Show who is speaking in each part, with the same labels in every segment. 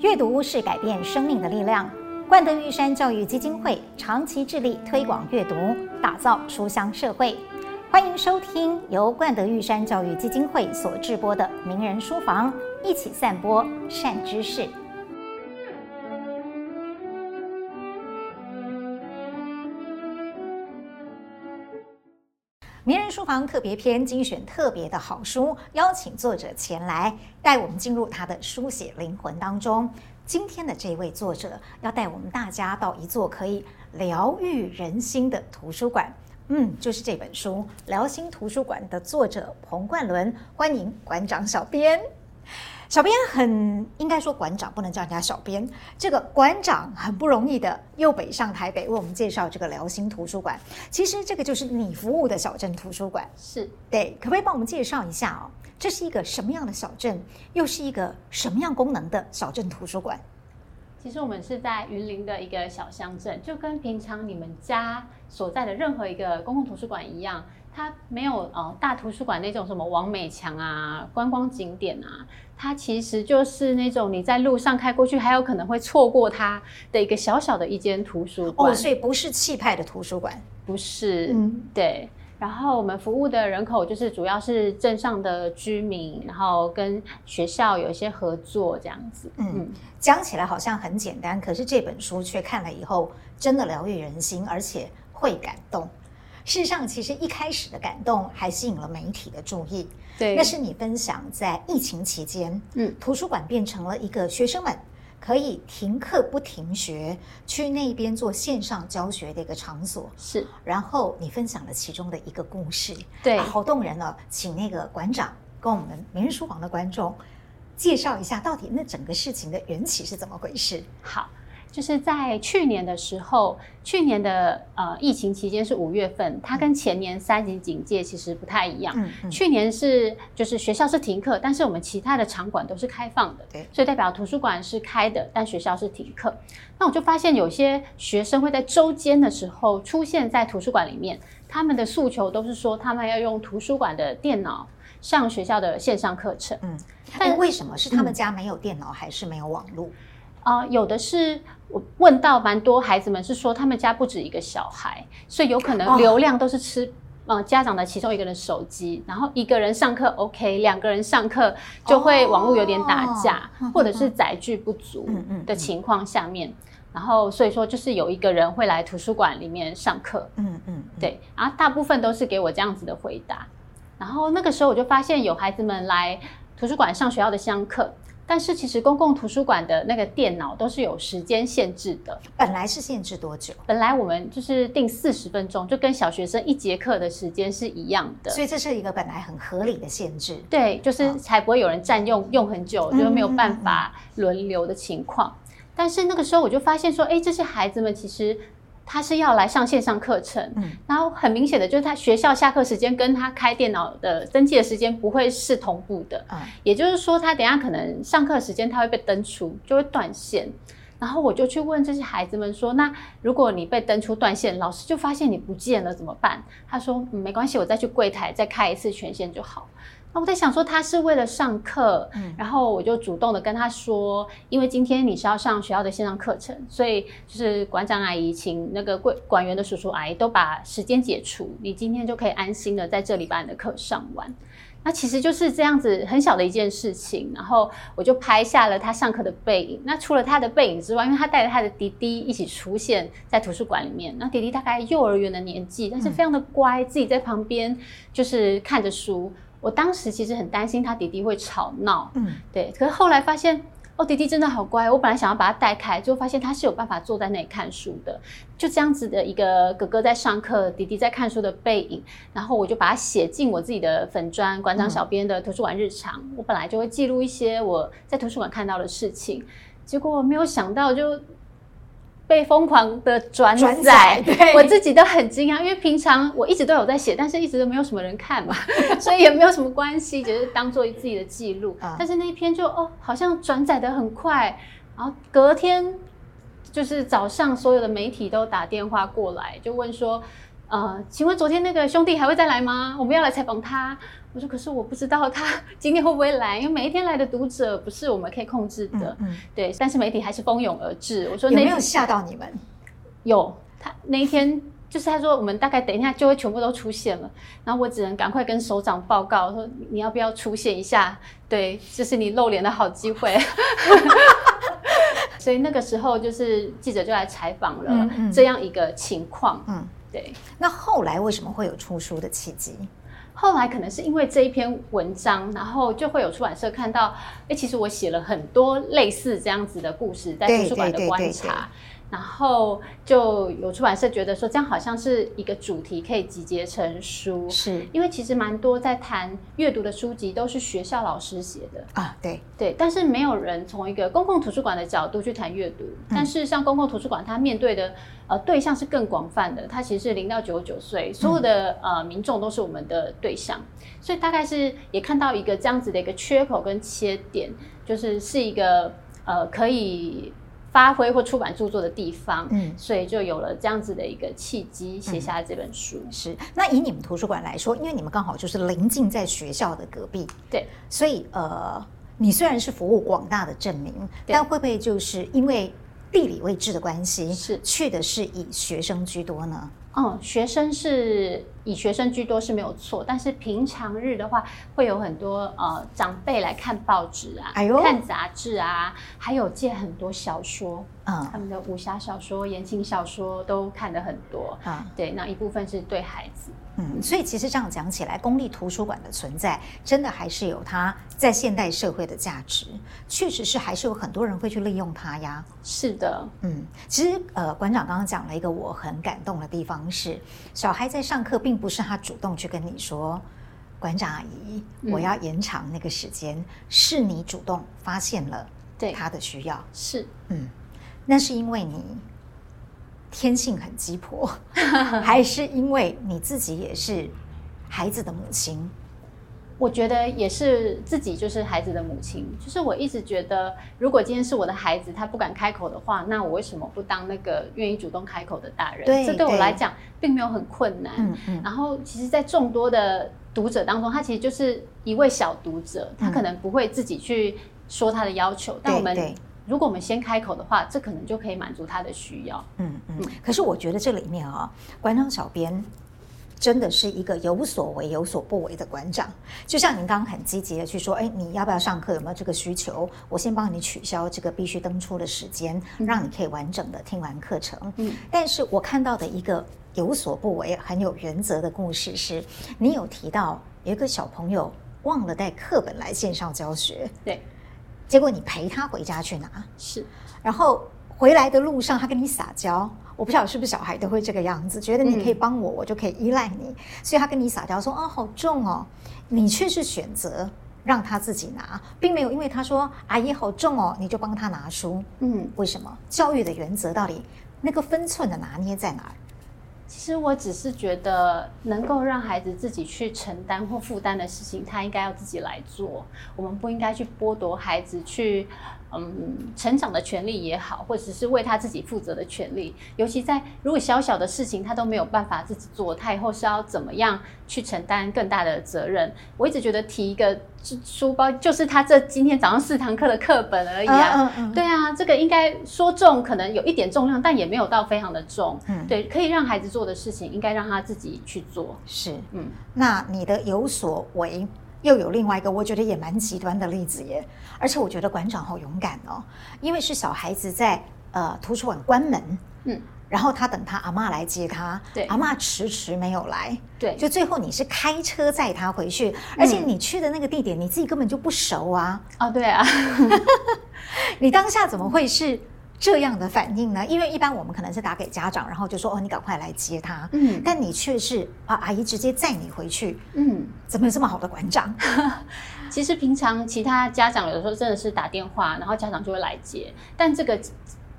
Speaker 1: 阅读是改变生命的力量。冠德玉山教育基金会长期致力推广阅读，打造书香社会。欢迎收听由冠德玉山教育基金会所制播的《名人书房》，一起散播善知识。书房特别篇精选特别的好书，邀请作者前来带我们进入他的书写灵魂当中。今天的这位作者要带我们大家到一座可以疗愈人心的图书馆，嗯，就是这本书《疗心图书馆》的作者彭冠伦。欢迎馆长小编。小编很应该说馆长不能叫人家小编，这个馆长很不容易的又北上台北为我们介绍这个辽心图书馆。其实这个就是你服务的小镇图书馆，
Speaker 2: 是
Speaker 1: 对，可不可以帮我们介绍一下哦？这是一个什么样的小镇，又是一个什么样功能的小镇图书馆？
Speaker 2: 其实我们是在云林的一个小乡镇，就跟平常你们家所在的任何一个公共图书馆一样。它没有呃大图书馆那种什么王美强啊、观光景点啊，它其实就是那种你在路上开过去还有可能会错过它的一个小小的一间图书馆。
Speaker 1: 哦，所以不是气派的图书馆，
Speaker 2: 不是。嗯，对。然后我们服务的人口就是主要是镇上的居民，然后跟学校有一些合作这样子。
Speaker 1: 嗯，嗯，讲起来好像很简单，可是这本书却看了以后真的疗愈人心，而且会感动。事实上，其实一开始的感动还吸引了媒体的注意。
Speaker 2: 对，
Speaker 1: 那是你分享在疫情期间，
Speaker 2: 嗯，
Speaker 1: 图书馆变成了一个学生们可以停课不停学，去那边做线上教学的一个场所。
Speaker 2: 是，
Speaker 1: 然后你分享了其中的一个故事，
Speaker 2: 对，
Speaker 1: 啊，好动人哦。请那个馆长跟我们明日书房的观众介绍一下，到底那整个事情的缘起是怎么回事？
Speaker 2: 好。就是在去年的时候，去年的呃疫情期间是五月份，它跟前年三级警戒其实不太一样。
Speaker 1: 嗯嗯、
Speaker 2: 去年是就是学校是停课，但是我们其他的场馆都是开放的，
Speaker 1: 对，
Speaker 2: 所以代表图书馆是开的，但学校是停课。那我就发现有些学生会在周间的时候出现在图书馆里面，他们的诉求都是说他们要用图书馆的电脑上学校的线上课程。
Speaker 1: 嗯，但为什么是他们家没有电脑，还是没有网络？
Speaker 2: 啊、呃，有的是。我问到蛮多孩子们是说，他们家不止一个小孩，所以有可能流量都是吃，哦、呃，家长的其中一个人手机，然后一个人上课 OK，两个人上课就会网络有点打架，哦、或者是载具不足的情况下面，嗯嗯嗯、然后所以说就是有一个人会来图书馆里面上课，
Speaker 1: 嗯嗯，嗯。
Speaker 2: 对，然后大部分都是给我这样子的回答，然后那个时候我就发现有孩子们来图书馆上学校的相课。但是其实公共图书馆的那个电脑都是有时间限制的。
Speaker 1: 本来是限制多久？
Speaker 2: 本来我们就是定四十分钟，就跟小学生一节课的时间是一样的。
Speaker 1: 所以这是一个本来很合理的限制。
Speaker 2: 对，就是才不会有人占用用很久，就没有办法轮流的情况。但是那个时候我就发现说，哎，这些孩子们其实。他是要来上线上课程，嗯，然后很明显的就是他学校下课时间跟他开电脑的登记的时间不会是同步的，嗯，也就是说他等下可能上课时间他会被登出，就会断线。然后我就去问这些孩子们说，那如果你被登出断线，老师就发现你不见了怎么办？他说，嗯，没关系，我再去柜台再开一次权限就好。那我在想说，他是为了上课，嗯，然后我就主动的跟他说，因为今天你是要上学校的线上课程，所以就是馆长阿姨请那个柜馆员的叔叔阿姨都把时间解除，你今天就可以安心的在这里把你的课上完。那其实就是这样子很小的一件事情，然后我就拍下了他上课的背影。那除了他的背影之外，因为他带着他的弟弟一起出现在图书馆里面，那弟弟大概幼儿园的年纪，但是非常的乖，自己在旁边就是看着书。我当时其实很担心他弟弟会吵闹，嗯，对。可是后来发现，哦，弟弟真的好乖。我本来想要把他带开，就发现他是有办法坐在那里看书的。就这样子的一个哥哥在上课，弟弟在看书的背影，然后我就把它写进我自己的粉砖馆长小编的图书馆日常。嗯，我本来就会记录一些我在图书馆看到的事情，结果我没有想到就。被疯狂的转载，对，我自己都很惊讶，因为平常我一直都有在写，但是一直都没有什么人看嘛，所以也没有什么关系，只是当做自己的记录。但是那一篇就哦，好像转载的很快，然后隔天就是早上，所有的媒体都打电话过来，就问说呃，请问昨天那个兄弟还会再来吗？我们要来采访他。我说可是我不知道他 今天会不会来，因为每一天来的读者不是我们可以控制的。嗯，嗯对，但是媒体还是蜂拥而至。我说那
Speaker 1: 有没有吓到你们？
Speaker 2: 有，他那一天。就是他说，我们大概等一下就会全部都出现了，然后我只能赶快跟首长报告说，你要不要出现一下？对，这是你露脸的好机会。所以那个时候就是记者就来采访了这样一个情况。嗯，对。
Speaker 1: 那后来为什么会有出书的契机？
Speaker 2: 后来可能是因为这一篇文章，然后就会有出版社看到，哎，其实我写了很多类似这样子的故事，在图书馆的观察。然后就有出版社觉得说，这样好像是一个主题，可以集结成书。
Speaker 1: 是，
Speaker 2: 因为其实蛮多在谈阅读的书籍都是学校老师写的
Speaker 1: 啊，对
Speaker 2: 对，但是没有人从一个公共图书馆的角度去谈阅读。嗯、但是像公共图书馆，它面对的呃对象是更广泛的，它其实是零到九十九岁，所有的、嗯、呃民众都是我们的对象，所以大概是也看到一个这样子的一个缺口跟切点，就是是一个呃可以。发挥或出版著作的地方，嗯，所以就有了这样子的一个契机，写下这本书。
Speaker 1: 嗯。是，那以你们图书馆来说，因为你们刚好就是临近在学校的隔壁，
Speaker 2: 对，
Speaker 1: 所以呃，你虽然是服务广大的证明，但会不会就是因为地理位置的关系，是去的是以学生居多呢？
Speaker 2: 嗯，学生是以学生居多是没有错，但是平常日的话，会有很多呃长辈来看报纸啊，看杂志啊，还有借很多小说。嗯，他们的武侠小说、言情小说都看的很多啊。对，那一部分是对孩子。
Speaker 1: 嗯，所以其实这样讲起来，公立图书馆的存在，真的还是有它在现代社会的价值。确实是，还是有很多人会去利用它呀。
Speaker 2: 是的，
Speaker 1: 嗯，其实呃，馆长刚刚讲了一个我很感动的地方是，小孩在上课，并不是他主动去跟你说，馆长阿姨，我要延长那个时间，嗯、是你主动发现了对他的需要。
Speaker 2: 是，
Speaker 1: 嗯。那是因为你天性很鸡婆，还是因为你自己也是孩子的母亲？
Speaker 2: 我觉得也是自己就是孩子的母亲。就是我一直觉得，如果今天是我的孩子，他不敢开口的话，那我为什么不当那个愿意主动开口的大人？对，这对我来讲并没有很困难。嗯嗯。然后，其实，在众多的读者当中，他其实就是一位小读者，他可能不会自己去说他的要求，嗯、但我们。如果我们先开口的话，这可能就可以满足他的需要。
Speaker 1: 嗯嗯。可是我觉得这里面啊，馆长小编真的是一个有所为有所不为的馆长。就像您刚刚很积极的去说，哎，你要不要上课？有没有这个需求？我先帮你取消这个必须登出的时间，让你可以完整的听完课程。嗯。但是我看到的一个有所不为、很有原则的故事是，你有提到有一个小朋友忘了带课本来线上教学。
Speaker 2: 对。
Speaker 1: 结果你陪他回家去拿，
Speaker 2: 是，
Speaker 1: 然后回来的路上他跟你撒娇，我不晓得是不是小孩都会这个样子，觉得你可以帮我，嗯、我就可以依赖你，所以他跟你撒娇说啊、哦、好重哦，你却是选择让他自己拿，并没有因为他说阿姨好重哦，你就帮他拿书，嗯，为什么？教育的原则到底那个分寸的拿捏在哪儿？
Speaker 2: 其实我只是觉得，能够让孩子自己去承担或负担的事情，他应该要自己来做。我们不应该去剥夺孩子去。嗯，成长的权利也好，或者是为他自己负责的权利，尤其在如果小小的事情他都没有办法自己做，他以后是要怎么样去承担更大的责任？我一直觉得提一个书包就是他这今天早上四堂课的课本而已啊。嗯嗯嗯。对啊，这个应该说重可能有一点重量，但也没有到非常的重。嗯，对，可以让孩子做的事情，应该让他自己去做。
Speaker 1: 是，嗯，那你的有所为。又有另外一个我觉得也蛮极端的例子耶，而且我觉得馆长好勇敢哦，因为是小孩子在呃图书馆关门，嗯，然后他等他阿妈来接他，对，阿妈迟迟没有来，对，就最后你是开车载他回去，而且你去的那个地点你自己根本就不熟啊，
Speaker 2: 哦，对啊，
Speaker 1: 你当下怎么会是？这样的反应呢？因为一般我们可能是打给家长，然后就说：“哦，你赶快来接他。”嗯，但你却是啊，阿姨直接载你回去。嗯，怎么有这么好的馆长？
Speaker 2: 其实平常其他家长有的时候真的是打电话，然后家长就会来接。但这个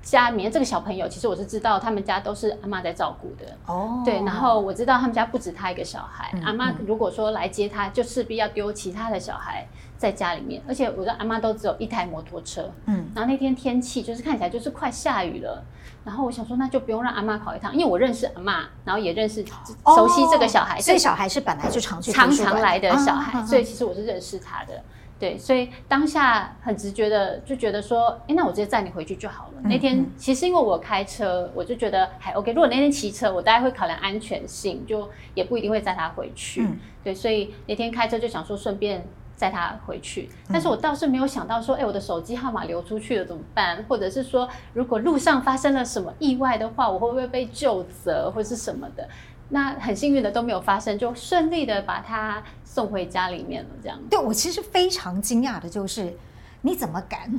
Speaker 2: 家里面这个小朋友，其实我是知道他们家都是阿妈在照顾的哦。对，然后我知道他们家不止他一个小孩，嗯、阿妈如果说来接他，就势必要丢其他的小孩在家里面，而且我的阿妈都只有一台摩托车。嗯，然后那天天气就是看起来就是快下雨了，然后我想说那就不用让阿妈跑一趟，因为我认识阿妈，然后也认识熟悉这个小孩，
Speaker 1: 所以小孩是本来就常去
Speaker 2: 常常来的小孩，啊、所以其实我是认识他的。对，所以当下很直觉的就觉得说，哎，那我直接载你回去就好了。嗯、那天其实因为我开车，我就觉得还 OK。如果那天骑车，我大概会考量安全性，就也不一定会载他回去。嗯、对，所以那天开车就想说顺便载他回去。但是我倒是没有想到说，哎，我的手机号码流出去了怎么办？或者是说，如果路上发生了什么意外的话，我会不会被救责或是什么的？那很幸运的都没有发生，就顺利的把他送回家里面了。这样，
Speaker 1: 对，我其实非常惊讶的就是，你怎么敢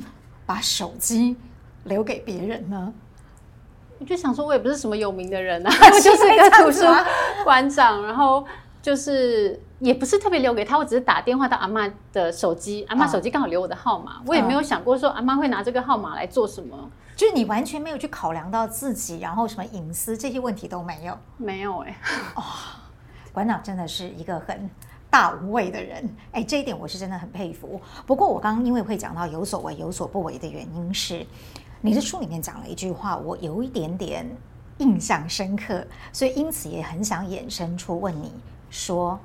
Speaker 1: 把手机留给别人呢？
Speaker 2: 我就想说，我也不是什么有名的人啊，我就是一个图书馆长，然后就是也不是特别留给他，我只是打电话到阿嬷的手机，阿嬷手机刚好留我的号码，我也没有想过说阿嬷会拿这个号码来做什么。
Speaker 1: 就是你完全没有去考量到自己，然后什么隐私这些问题都没有，
Speaker 2: 没有哎、欸，
Speaker 1: 哦，馆长真的是一个很大无畏的人，哎，这一点我是真的很佩服。不过我刚刚因为会讲到有所为有所不为的原因是，你的书里面讲了一句话，我有一点点印象深刻，所以因此也很想衍生出问你说，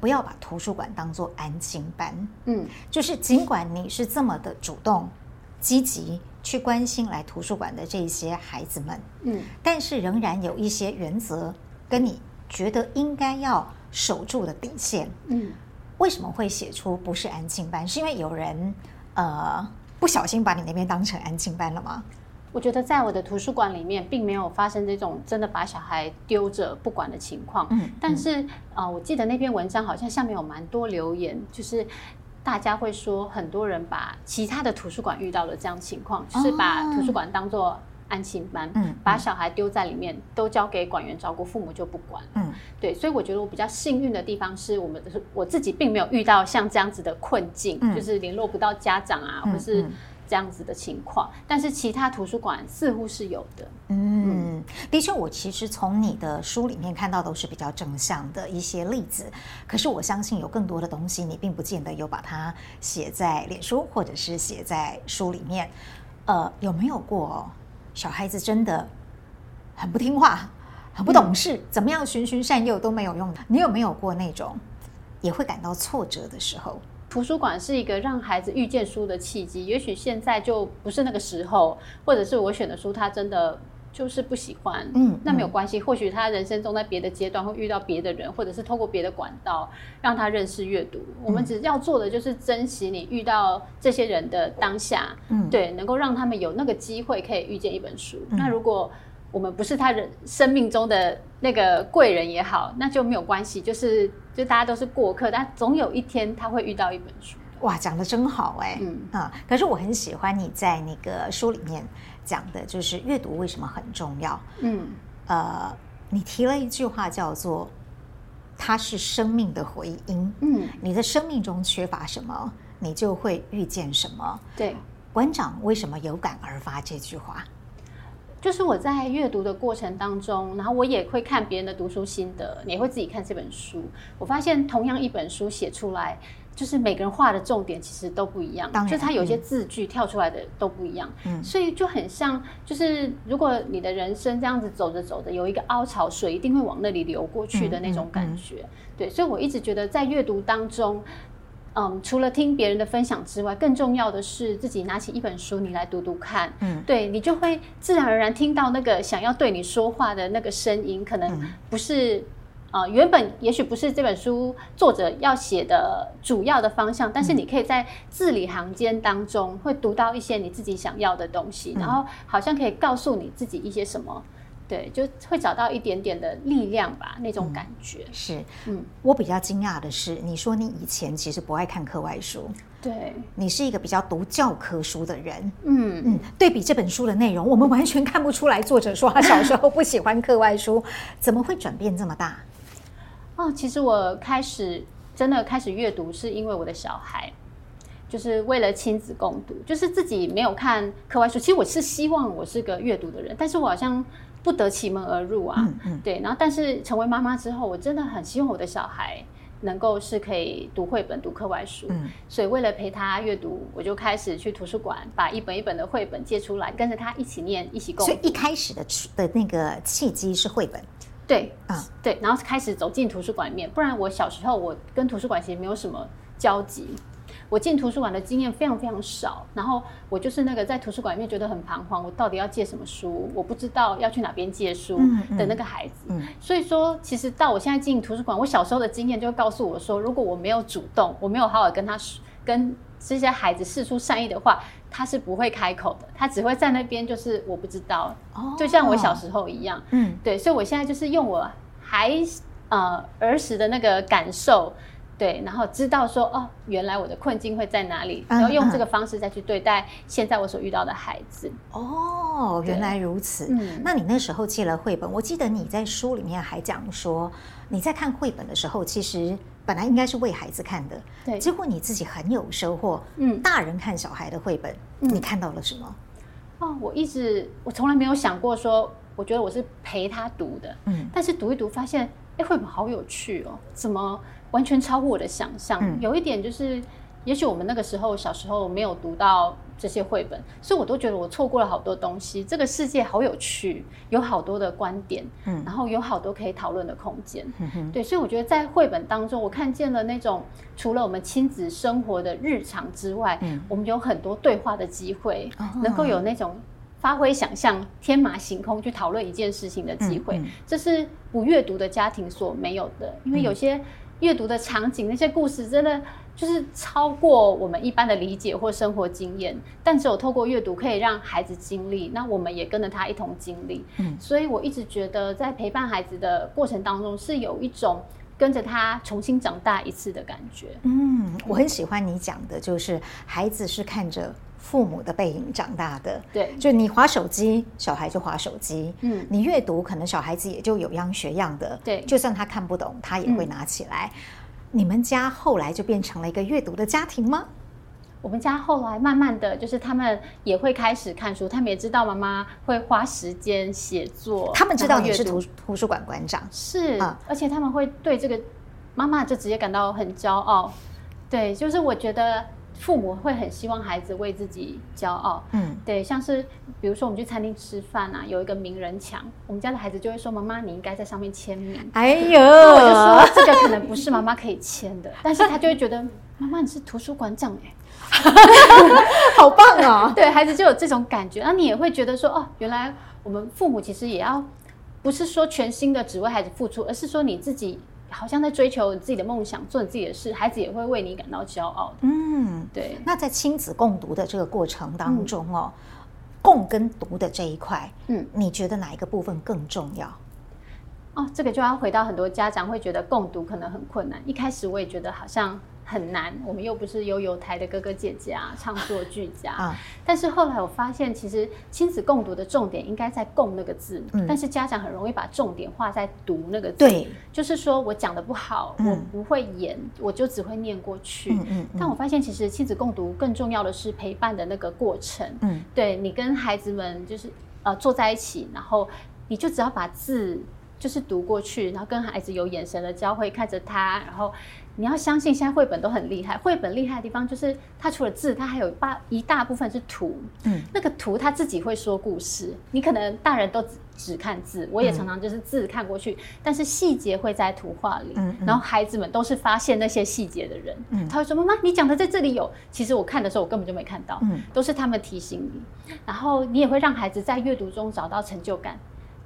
Speaker 1: 不要把图书馆当做安静班，嗯，就是尽管你是这么的主动积极。去关心来图书馆的这些孩子们，嗯，但是仍然有一些原则跟你觉得应该要守住的底线，嗯，为什么会写出不是安静班？是因为有人呃不小心把你那边当成安静班了吗？
Speaker 2: 我觉得在我的图书馆里面，并没有发生这种真的把小孩丢着不管的情况，嗯，但是啊、呃，我记得那篇文章好像下面有蛮多留言，就是。大家会说，很多人把其他的图书馆遇到了这样情况，就是把图书馆当做安心班，嗯，把小孩丢在里面，都交给管员照顾，父母就不管，嗯，对，所以我觉得我比较幸运的地方是我们的我自己并没有遇到像这样子的困境，就是联络不到家长啊，或是。这样子的情况，但是其他图书馆似乎是有的。
Speaker 1: 嗯，的确，我其实从你的书里面看到都是比较正向的一些例子。可是我相信有更多的东西，你并不见得有把它写在脸书或者是写在书里面。呃，有没有过小孩子真的很不听话、很不懂事，嗯、怎么样循循善诱都没有用的？你有没有过那种也会感到挫折的时候？
Speaker 2: 图书馆是一个让孩子遇见书的契机，也许现在就不是那个时候，或者是我选的书他真的就是不喜欢，嗯，那没有关系，或许他人生中在别的阶段会遇到别的人，或者是透过别的管道让他认识阅读。我们只要做的就是珍惜你遇到这些人的当下，嗯，对，能够让他们有那个机会可以遇见一本书。那如果我们不是他人生命中的那个贵人也好，那就没有关系，就是就大家都是过客，但总有一天他会遇到一本书。
Speaker 1: 哇，讲的真好哎，嗯啊，可是我很喜欢你在那个书里面讲的，就是阅读为什么很重要。嗯，呃，你提了一句话叫做“它是生命的回音”。嗯，你的生命中缺乏什么，你就会遇见什么。
Speaker 2: 对，
Speaker 1: 馆长为什么有感而发这句话？
Speaker 2: 就是我在阅读的过程当中，然后我也会看别人的读书心得，也会自己看这本书。我发现同样一本书写出来，就是每个人画的重点其实都不一样，就它有些字句跳出来的都不一样。嗯，所以就很像，就是如果你的人生这样子走着走着，有一个凹槽，水一定会往那里流过去的那种感觉。嗯嗯嗯、对，所以我一直觉得在阅读当中。嗯，除了听别人的分享之外，更重要的是自己拿起一本书，你来读读看。嗯，对，你就会自然而然听到那个想要对你说话的那个声音，可能不是啊、原本也许不是这本书作者要写的主要的方向，但是你可以在字里行间当中会读到一些你自己想要的东西，嗯、然后好像可以告诉你自己一些什么。对，就会找到一点点的力量吧，那种感觉。
Speaker 1: 嗯、是，嗯，我比较惊讶的是，你说你以前其实不爱看课外书，
Speaker 2: 对，
Speaker 1: 你是一个比较读教科书的人。嗯嗯，对比这本书的内容，我们完全看不出来作者说他小时候不喜欢课外书，怎么会转变这么大？
Speaker 2: 哦，其实我开始真的开始阅读，是因为我的小孩。就是为了亲子共读，就是自己没有看课外书。其实我是希望我是个阅读的人，但是我好像不得其门而入啊。嗯嗯对，然后但是成为妈妈之后，我真的很希望我的小孩能够是可以读绘本、读课外书。嗯，所以为了陪他阅读，我就开始去图书馆把一本一本的绘本借出来，跟着他一起念、一起共读。
Speaker 1: 所以一开始的的那个契机是绘本。
Speaker 2: 对啊，嗯、对，然后开始走进图书馆里面。不然我小时候我跟图书馆其实没有什么交集。我进图书馆的经验非常非常少，然后我就是那个在图书馆里面觉得很彷徨，我到底要借什么书？我不知道要去哪边借书的那个孩子。嗯嗯、所以说，其实到我现在进图书馆，我小时候的经验就会告诉我说，如果我没有主动，我没有好好跟他跟这些孩子示出善意的话，他是不会开口的，他只会在那边就是我不知道，哦、就像我小时候一样。嗯，对，所以我现在就是用我还呃儿时的那个感受。对，然后知道说哦，原来我的困境会在哪里，然后用这个方式再去对待现在我所遇到的孩子。
Speaker 1: 哦，原来如此。嗯，那你那时候借了绘本，我记得你在书里面还讲说，你在看绘本的时候，其实本来应该是为孩子看的，对，结果你自己很有收获。嗯，大人看小孩的绘本，嗯，你看到了什么？
Speaker 2: 哦，我一直我从来没有想过说，我觉得我是陪他读的，嗯，但是读一读发现，哎，绘本好有趣哦，怎么？完全超乎我的想象，嗯、有一点就是，也许我们那个时候小时候没有读到这些绘本，所以我都觉得我错过了好多东西。这个世界好有趣，有好多的观点，嗯，然后有好多可以讨论的空间，对，所以我觉得在绘本当中，我看见了那种除了我们亲子生活的日常之外，嗯，我们有很多对话的机会，哦、能够有那种发挥想象、天马行空去讨论一件事情的机会，嗯嗯、这是不阅读的家庭所没有的，因为有些。嗯阅读的场景，那些故事真的就是超过我们一般的理解或生活经验，但只有透过阅读可以让孩子经历，那我们也跟着他一同经历。嗯，所以我一直觉得在陪伴孩子的过程当中，是有一种跟着他重新长大一次的感觉。
Speaker 1: 嗯，我很喜欢你讲的，就是孩子是看着。父母的背影长大的，
Speaker 2: 对，
Speaker 1: 就你划手机，小孩就划手机，嗯，你阅读，可能小孩子也就有样学样的，
Speaker 2: 对，
Speaker 1: 就算他看不懂，他也会拿起来。嗯、你们家后来就变成了一个阅读的家庭吗？
Speaker 2: 我们家后来慢慢的就是他们也会开始看书，他们也知道妈妈会花时间写作，
Speaker 1: 他们知道你是图图书馆馆长，
Speaker 2: 是，嗯、而且他们会对这个妈妈就直接感到很骄傲，对，就是我觉得。父母会很希望孩子为自己骄傲，嗯，对，像是比如说我们去餐厅吃饭啊，有一个名人墙，我们家的孩子就会说：“妈妈，你应该在上面签名。”哎呦，我就说这个可能不是妈妈可以签的，但是他就会觉得妈妈你是图书馆长哎，
Speaker 1: 好棒啊！
Speaker 2: 对，孩子就有这种感觉，那你也会觉得说哦，原来我们父母其实也要不是说全心的只为孩子付出，而是说你自己。好像在追求你自己的梦想，做你自己的事，孩子也会为你感到骄傲的。嗯，对。
Speaker 1: 那在亲子共读的这个过程当中哦，嗯、共跟读的这一块，嗯，你觉得哪一个部分更重要？
Speaker 2: 哦，这个就要回到很多家长会觉得共读可能很困难。一开始我也觉得好像。很难，我们又不是悠游台的哥哥姐姐啊，唱作俱佳啊。但是后来我发现，其实亲子共读的重点应该在“共”那个字，嗯、但是家长很容易把重点画在“读”那个字。对，就是说我讲的不好，嗯、我不会演，我就只会念过去。嗯嗯、但我发现，其实亲子共读更重要的是陪伴的那个过程。嗯，对，你跟孩子们就是呃坐在一起，然后你就只要把字就是读过去，然后跟孩子有眼神的交汇，看着他，然后。你要相信，现在绘本都很厉害。绘本厉害的地方就是，它除了字，它还有大一大部分是图。嗯，那个图它自己会说故事。你可能大人都只只看字，我也常常就是字看过去，嗯、但是细节会在图画里。嗯，嗯然后孩子们都是发现那些细节的人。嗯，他会说：“妈妈，你讲的在这里有。”其实我看的时候，我根本就没看到。嗯，都是他们提醒你。然后你也会让孩子在阅读中找到成就感。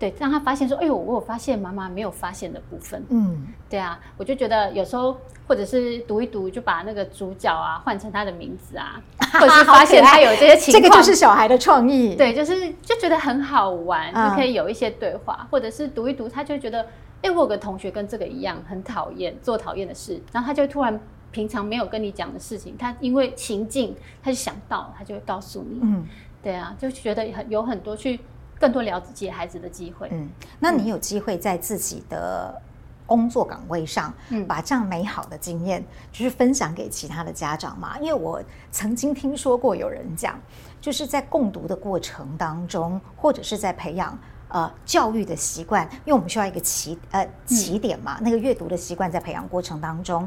Speaker 2: 对，让他发现说：“哎呦，我有发现妈妈没有发现的部分。”嗯，对啊，我就觉得有时候或者是读一读，就把那个主角啊换成他的名字啊，或者是发现他有这些情况，
Speaker 1: 这个就是小孩的创意。
Speaker 2: 对，就是就觉得很好玩，就可以有一些对话，嗯、或者是读一读，他就觉得：“哎，我有个同学跟这个一样，很讨厌做讨厌的事。”然后他就突然平常没有跟你讲的事情，他因为情境，他就想到，他就会告诉你。嗯，对啊，就觉得很有很多去。更多了解孩子的机会。嗯，
Speaker 1: 那你有机会在自己的工作岗位上，嗯，把这样美好的经验就是分享给其他的家长嘛。因为我曾经听说过有人讲，就是在共读的过程当中，或者是在培养呃教育的习惯，因为我们需要一个起呃起点嘛，那个阅读的习惯在培养过程当中，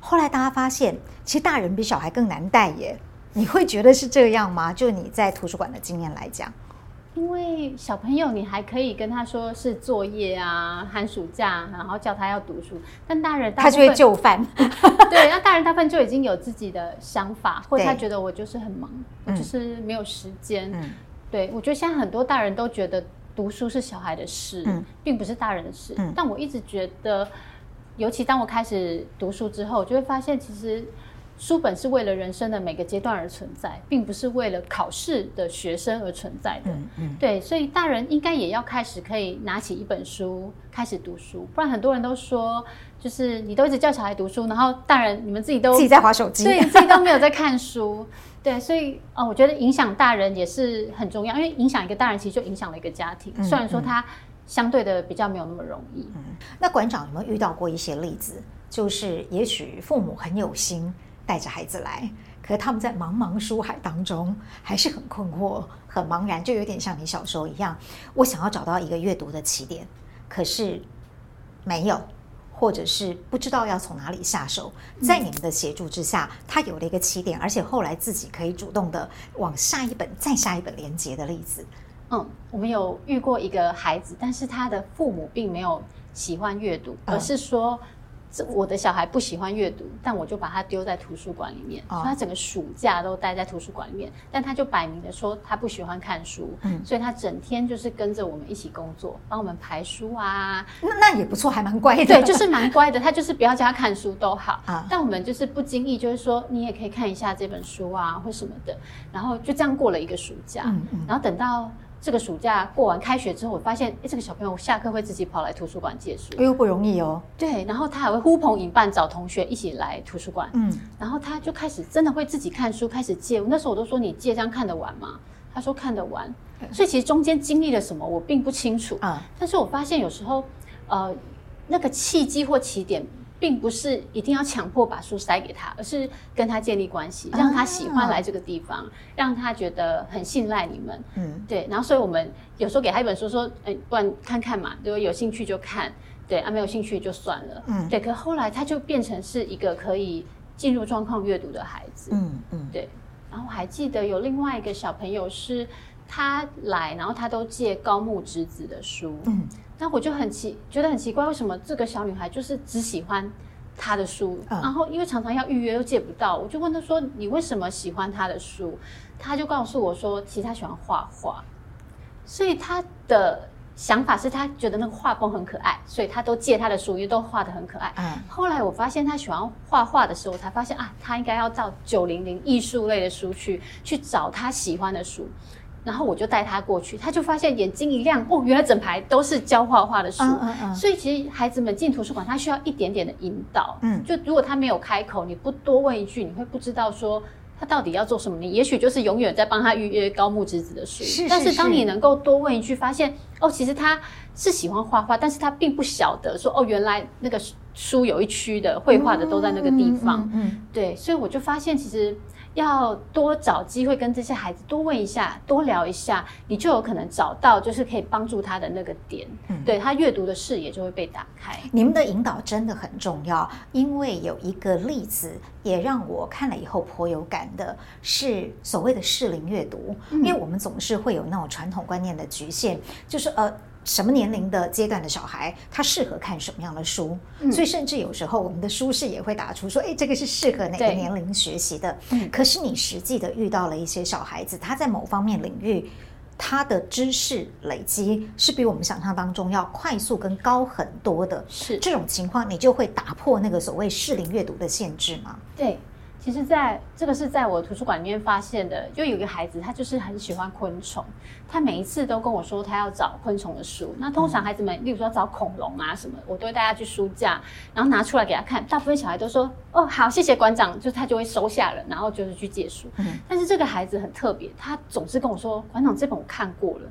Speaker 1: 后来大家发现，其实大人比小孩更难带耶。你会觉得是这样吗？就你在图书馆的经验来讲。
Speaker 2: 因为小朋友，你还可以跟他说是作业啊，寒暑假，然后叫他要读书。但大人
Speaker 1: 他就会就范，
Speaker 2: 对，那大人大部分就已经有自己的想法，或者他觉得我就是很忙，我就是没有时间。嗯、对，我觉得现在很多大人都觉得读书是小孩的事，嗯、并不是大人的事。嗯、但我一直觉得，尤其当我开始读书之后，就会发现其实。书本是为了人生的每个阶段而存在，并不是为了考试的学生而存在的。嗯嗯，对，所以大人应该也要开始可以拿起一本书开始读书，不然很多人都说，就是你都一直叫小孩读书，然后大人你们自己都
Speaker 1: 自己在划手机，
Speaker 2: 对，自己都没有在看书。对，所以啊、哦，我觉得影响大人也是很重要，因为影响一个大人，其实就影响了一个家庭。虽然说他相对的比较没有那么容易。
Speaker 1: 嗯，那馆长有没有遇到过一些例子，就是也许父母很有心。带着孩子来，可是他们在茫茫书海当中还是很困惑、很茫然，就有点像你小时候一样。我想要找到一个阅读的起点，可是没有，或者是不知道要从哪里下手。在你们的协助之下，他有了一个起点，而且后来自己可以主动的往下一本、再下一本连接的例子。
Speaker 2: 嗯，我们有遇过一个孩子，但是他的父母并没有喜欢阅读，而是说。我的小孩不喜欢阅读，但我就把他丢在图书馆里面，哦、所以他整个暑假都待在图书馆里面。但他就摆明的说他不喜欢看书，嗯，所以他整天就是跟着我们一起工作，帮我们排书啊。
Speaker 1: 那那也不错，还蛮乖的。
Speaker 2: 对，就是蛮乖的。他就是不要叫他看书都好啊。但我们就是不经意，就是说你也可以看一下这本书啊，或什么的。然后就这样过了一个暑假，嗯嗯，然后等到。这个暑假过完开学之后，我发现，哎，这个小朋友下课会自己跑来图书馆借书，
Speaker 1: 哎呦，不容易哦。
Speaker 2: 对，然后他还会呼朋引伴找同学一起来图书馆，嗯，然后他就开始真的会自己看书，开始借。那时候我都说，你借这样看得完吗？他说看得完。所以其实中间经历了什么，我并不清楚啊。但是我发现有时候，呃，那个契机或起点。并不是一定要强迫把书塞给他，而是跟他建立关系，让他喜欢来这个地方，啊、让他觉得很信赖你们。嗯，对。然后，所以我们有时候给他一本书，说：“哎，不然看看嘛，如果有兴趣就看，对啊，没有兴趣就算了。”嗯，对。可后来他就变成是一个可以进入状况阅读的孩子。嗯嗯，对。然后我还记得有另外一个小朋友是他来，然后他都借高木直子的书。嗯。那我就很奇，觉得很奇怪，为什么这个小女孩就是只喜欢她的书？嗯、然后因为常常要预约又借不到，我就问她说：“你为什么喜欢她的书？”她就告诉我说：“其实她喜欢画画，所以她的想法是她觉得那个画风很可爱，所以她都借她的书，因为都画的很可爱。嗯”后来我发现她喜欢画画的时候，我才发现啊，她应该要到九零零艺术类的书去去找她喜欢的书。然后我就带他过去，他就发现眼睛一亮，哦，原来整排都是教画画的书。嗯嗯嗯。所以其实孩子们进图书馆，他需要一点点的引导。嗯。就如果他没有开口，你不多问一句，你会不知道说他到底要做什么。你也许就是永远在帮他预约高木直子的书。是是是。但是当你能够多问一句，发现哦，其实他是喜欢画画，但是他并不晓得说哦，原来那个书有一区的绘画的都在那个地方。嗯，嗯，嗯。对，所以我就发现其实。要多找机会跟这些孩子多问一下，多聊一下，你就有可能找到就是可以帮助他的那个点，嗯、对他阅读的视野就会被打开。
Speaker 1: 你们的引导真的很重要，因为有一个例子也让我看了以后颇有感的，是所谓的适龄阅读，嗯、因为我们总是会有那种传统观念的局限，就是呃。什么年龄的阶段的小孩，他适合看什么样的书？嗯、所以甚至有时候我们的书是也会打出说，哎，这个是适合哪个年龄学习的。嗯、可是你实际的遇到了一些小孩子，他在某方面领域，他的知识累积是比我们想象当中要快速跟高很多的。是这种情况，你就会打破那个所谓适龄阅读的限制吗？
Speaker 2: 对。其实在，在这个是在我图书馆里面发现的，就有一个孩子，他就是很喜欢昆虫，他每一次都跟我说他要找昆虫的书。那通常孩子们，例如说找恐龙啊什么，我都会带他去书架，然后拿出来给他看。大部分小孩都说：“哦，好，谢谢馆长。”就他就会收下了，然后就是去借书。嗯。但是这个孩子很特别，他总是跟我说：“馆长，这本我看过了。”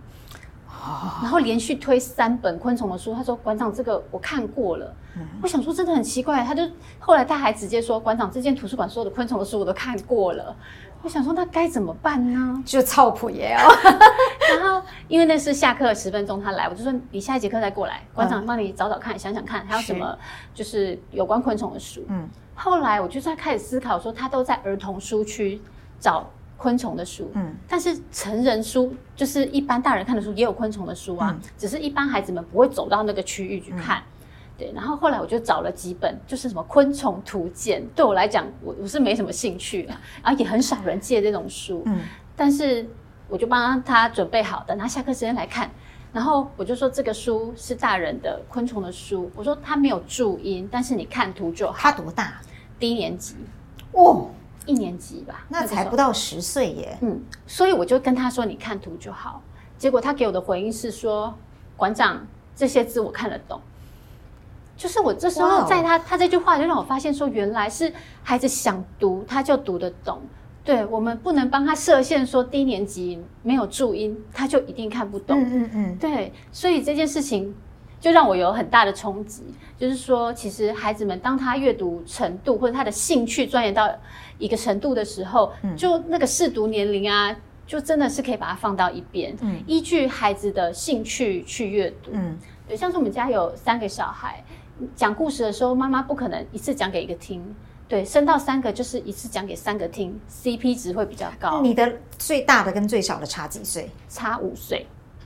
Speaker 2: 然后连续推三本昆虫的书，他说馆长这个我看过了。嗯、我想说真的很奇怪，他就后来他还直接说馆长这间图书馆所有的昆虫的书我都看过了。我想说那该怎么办呢？
Speaker 1: 就操谱耶哦。
Speaker 2: 然后因为那是下课十分钟他来，我就说你下一节课再过来，馆长帮你找找看，嗯、想想看还有什么就是有关昆虫的书。嗯。后来我就在开始思考说，他都在儿童书区找。昆虫的书，嗯，但是成人书就是一般大人看的书也有昆虫的书啊，嗯、只是一般孩子们不会走到那个区域去看，嗯、对。然后后来我就找了几本，就是什么《昆虫图鉴》，对我来讲，我我是没什么兴趣的，然后也很少人借这种书，嗯。但是我就帮他准备好，等他下课时间来看。然后我就说这个书是大人的昆虫的书，我说他没有注音，但是你看图就好。
Speaker 1: 他多大？
Speaker 2: 低年级。
Speaker 1: 哦。
Speaker 2: 一年级吧，
Speaker 1: 那才不到十岁耶。
Speaker 2: 嗯，所以我就跟他说：“你看图就好。”结果他给我的回应是说：“馆长，这些字我看得懂。”就是我这时候在他他这句话就让我发现说，原来是孩子想读他就读得懂。对，我们不能帮他设限，说低年级没有注音他就一定看不懂。嗯嗯嗯。对，所以这件事情。就让我有很大的冲击，就是说，其实孩子们当他阅读程度或者他的兴趣钻研到一个程度的时候，嗯、就那个适读年龄啊，就真的是可以把它放到一边，嗯、依据孩子的兴趣去阅读。嗯，对，像是我们家有三个小孩，讲故事的时候，妈妈不可能一次讲给一个听，对，生到三个就是一次讲给三个听，CP 值会比较高。
Speaker 1: 你的最大的跟最小的差几岁？
Speaker 2: 差五岁。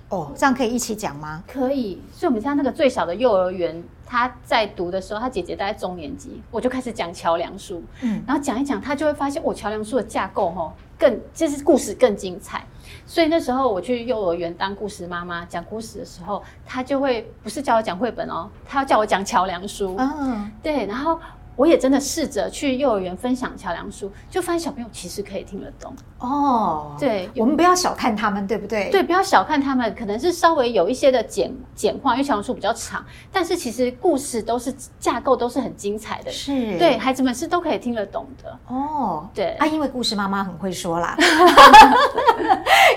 Speaker 1: 哦，这样可以一起讲吗？
Speaker 2: 可以，所以我们家那个最小的幼儿园，他在读的时候，他姐姐大概中年级，我就开始讲桥梁书，嗯，然后讲一讲，他就会发现我桥梁书的架构哦，更就是故事更精彩。所以那时候我去幼儿园当故事妈妈，讲故事的时候，他就会不是叫我讲绘本哦，他要叫我讲桥梁书，嗯，对，然后。我也真的试着去幼儿园分享桥梁书，就发现小朋友其实可以听得懂
Speaker 1: 哦。对，我们不要小看他们，对不对？
Speaker 2: 对，不要小看他们，可能是稍微有一些的简简化，因为桥梁书比较长，但是其实故事都是架构都是很精彩的，是对孩子们是都可以听得懂的哦。对
Speaker 1: 啊，因为故事妈妈很会说啦。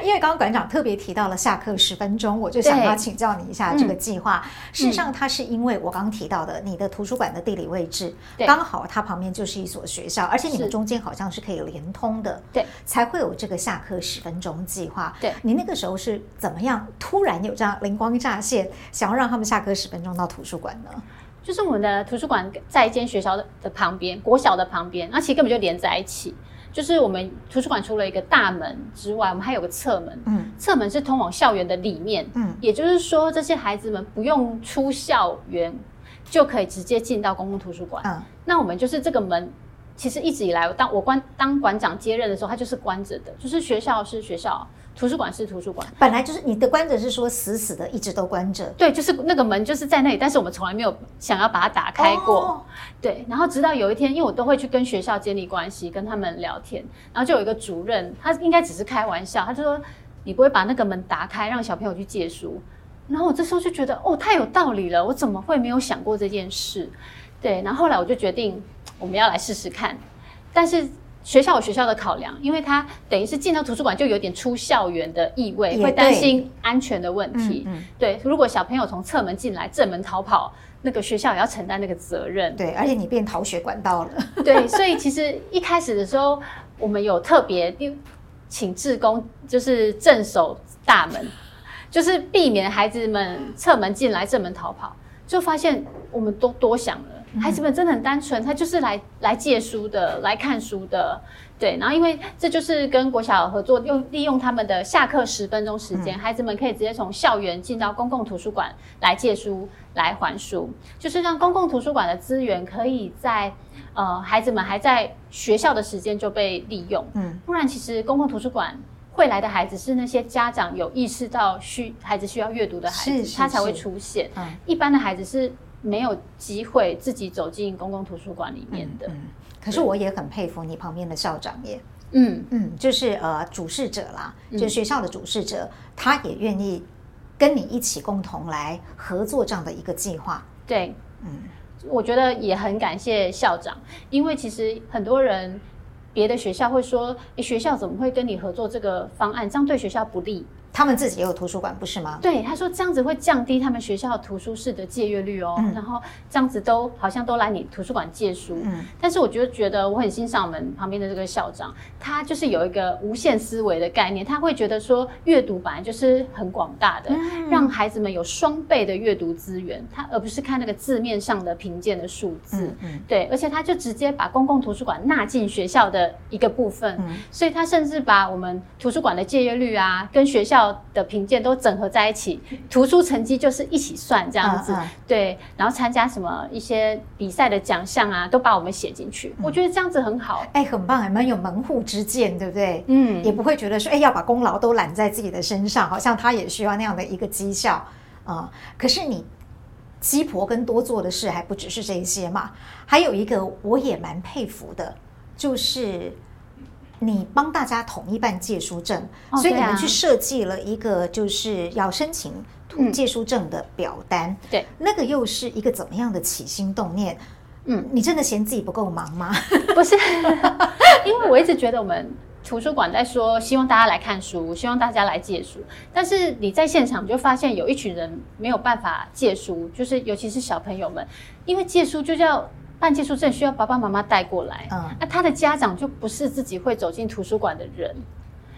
Speaker 1: 因为刚刚馆长特别提到了下课十分钟，我就想要请教你一下这个计划。嗯、事实上，它是因为我刚刚提到的你的图书馆的地理位置。对。刚好它旁边就是一所学校，而且你们中间好像是可以连通的，对，才会有这个下课十分钟计划。对，你那个时候是怎么样突然有这样灵光乍现，想要让他们下课十分钟到图书馆呢？
Speaker 2: 就是我们的图书馆在一间学校的的旁边，国小的旁边，那其实根本就连在一起。就是我们图书馆除了一个大门之外，我们还有个侧门，嗯，侧门是通往校园的里面，嗯，也就是说这些孩子们不用出校园。就可以直接进到公共图书馆。嗯，那我们就是这个门，其实一直以来，当我关当馆长接任的时候，它就是关着的。就是学校是学校，图书馆是图书馆。
Speaker 1: 本来就是你的关着是说死死的，一直都关着。
Speaker 2: 对，就是那个门就是在那里，但是我们从来没有想要把它打开过。哦、对，然后直到有一天，因为我都会去跟学校建立关系，跟他们聊天，然后就有一个主任，他应该只是开玩笑，他就说：“你不会把那个门打开，让小朋友去借书。”然后我这时候就觉得，哦，太有道理了，我怎么会没有想过这件事？对，然后后来我就决定，我们要来试试看。但是学校有学校的考量，因为他等于是进到图书馆就有点出校园的意味，会担心安全的问题。嗯，嗯，对，如果小朋友从侧门进来，正门逃跑，那个学校也要承担那个责任。
Speaker 1: 对，而且你变逃学管道了。
Speaker 2: 对，所以其实一开始的时候，我们有特别请志工，就是镇守大门。就是避免孩子们侧门进来，正门逃跑，就发现我们都多想了。孩子们真的很单纯，他就是来来借书的，来看书的，对。然后因为这就是跟国小合作，用利用他们的下课十分钟时间，孩子们可以直接从校园进到公共图书馆来借书、来还书，就是让公共图书馆的资源可以在呃孩子们还在学校的时间就被利用。嗯，不然其实公共图书馆。会来的孩子是那些家长有意识到需孩子需要阅读的孩子，是是是他才会出现。嗯，一般的孩子是没有机会自己走进公共图书馆里面的。
Speaker 1: 可是我也很佩服你旁边的校长耶。嗯嗯，就是呃主事者啦，就是学校的主事者，嗯，他也愿意跟你一起共同来合作这样的一个计划。
Speaker 2: 对，嗯，我觉得也很感谢校长，因为其实很多人。别的学校会说：“诶，学校怎么会跟你合作这个方案？这样对学校不利。”
Speaker 1: 他们自己也有图书馆，不是吗？
Speaker 2: 对，他说这样子会降低他们学校图书室的借阅率哦。嗯、然后这样子都好像都来你图书馆借书。嗯。但是我觉得，觉得我很欣赏我们旁边的这个校长，他就是有一个无限思维的概念。他会觉得说，阅读本来就是很广大的，嗯、让孩子们有双倍的阅读资源。他而不是看那个字面上的评鉴的数字。嗯，嗯。对，而且他就直接把公共图书馆纳进学校的一个部分。嗯。所以他甚至把我们图书馆的借阅率啊，跟学校。的评鉴都整合在一起，图书成绩就是一起算这样子，uh, uh. 对，然后参加什么一些比赛的奖项啊，都把我们写进去，嗯、我觉得这样子很好，
Speaker 1: 哎，很棒，还蛮有门户之见，对不对？嗯，也不会觉得说，哎，要把功劳都揽在自己的身上，好像他也需要那样的一个绩效啊、嗯。可是你鸡婆跟多做的事还不只是这一些嘛，还有一个我也蛮佩服的，就是。你帮大家统一办借书证，哦、所以你们去设计了一个就是要申请借书证的表单。
Speaker 2: 对，
Speaker 1: 那个又是一个怎么样的起心动念？嗯，你真的嫌自己不够忙吗？
Speaker 2: 不是，因为我一直觉得我们图书馆在说希望大家来看书，希望大家来借书，但是你在现场就发现有一群人没有办法借书，就是尤其是小朋友们，因为借书就叫。办借书证需要爸爸妈妈带过来，嗯，那他的家长就不是自己会走进图书馆的人，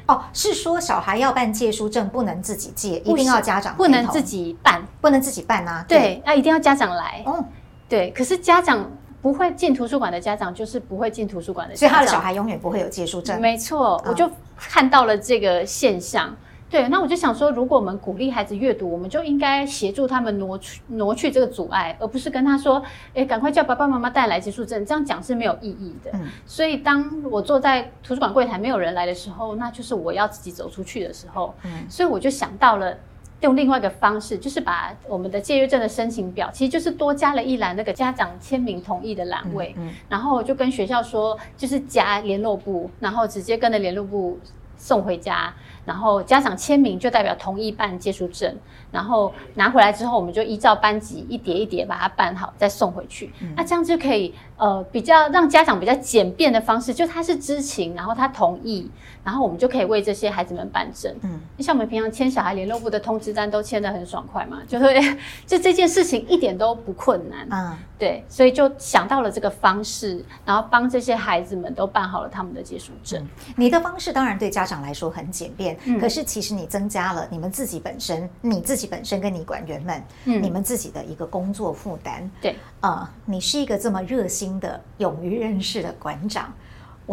Speaker 1: 哦，是说小孩要办借书证不能自己借，一定要家长，
Speaker 2: 不能自己办，
Speaker 1: 不能自己办啊，
Speaker 2: 对，那一定要家长来，哦，对，可是家长不会进图书馆的家长就是不会进图书馆的家长，
Speaker 1: 所以他的小孩永远不会有借书证，
Speaker 2: 没错，我就看到了这个现象。对，那我就想说，如果我们鼓励孩子阅读，我们就应该协助他们挪去挪去这个阻碍，而不是跟他说：“哎，赶快叫爸爸妈妈带来借书证。”这样讲是没有意义的。嗯，所以当我坐在图书馆柜台没有人来的时候，那就是我要自己走出去的时候。嗯，所以我就想到了用另外一个方式，就是把我们的借阅证的申请表，其实就是多加了一栏那个家长签名同意的栏位。嗯，嗯，然后我就跟学校说，就是加联络部，然后直接跟着联络簿送回家。然后家长签名就代表同意办借书证，然后拿回来之后，我们就依照班级一叠一叠把它办好，再送回去。嗯、那这样就可以呃比较让家长比较简便的方式，就他是知情，然后他同意，然后我们就可以为这些孩子们办证。嗯，像我们平常签小孩联络部的通知单都签得很爽快嘛，就会就这件事情一点都不困难。嗯，对，所以就想到了这个方式，然后帮这些孩子们都办好了他们的借书证。嗯、
Speaker 1: 你的方式当然对家长来说很简便。可是其实你增加了你们自己本身，你自己本身跟你管员们，嗯，你们自己的一个工作负担。
Speaker 2: 对，
Speaker 1: 呃，你是一个这么热心的、勇于认识的馆长。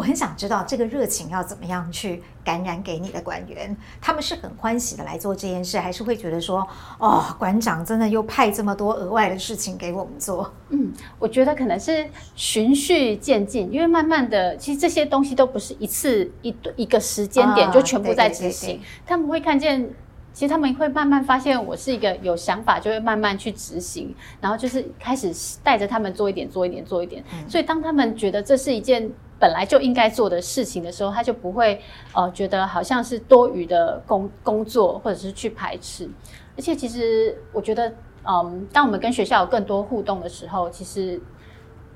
Speaker 1: 我很想知道这个热情要怎么样去感染给你的馆员，他们是很欢喜的来做这件事，还是会觉得说，哦，馆长真的又派这么多额外的事情给我们做？
Speaker 2: 嗯，我觉得可能是循序渐进，因为慢慢的，其实这些东西都不是一次一一个时间点就全部在执行，啊、他们会看见。其实他们会慢慢发现我是一个有想法，就会慢慢去执行，然后就是开始带着他们做一点，做一点，做一点。嗯、所以当他们觉得这是一件本来就应该做的事情的时候，他就不会呃觉得好像是多余的工工作，或者是去排斥。而且其实我觉得，嗯，当我们跟学校有更多互动的时候，其实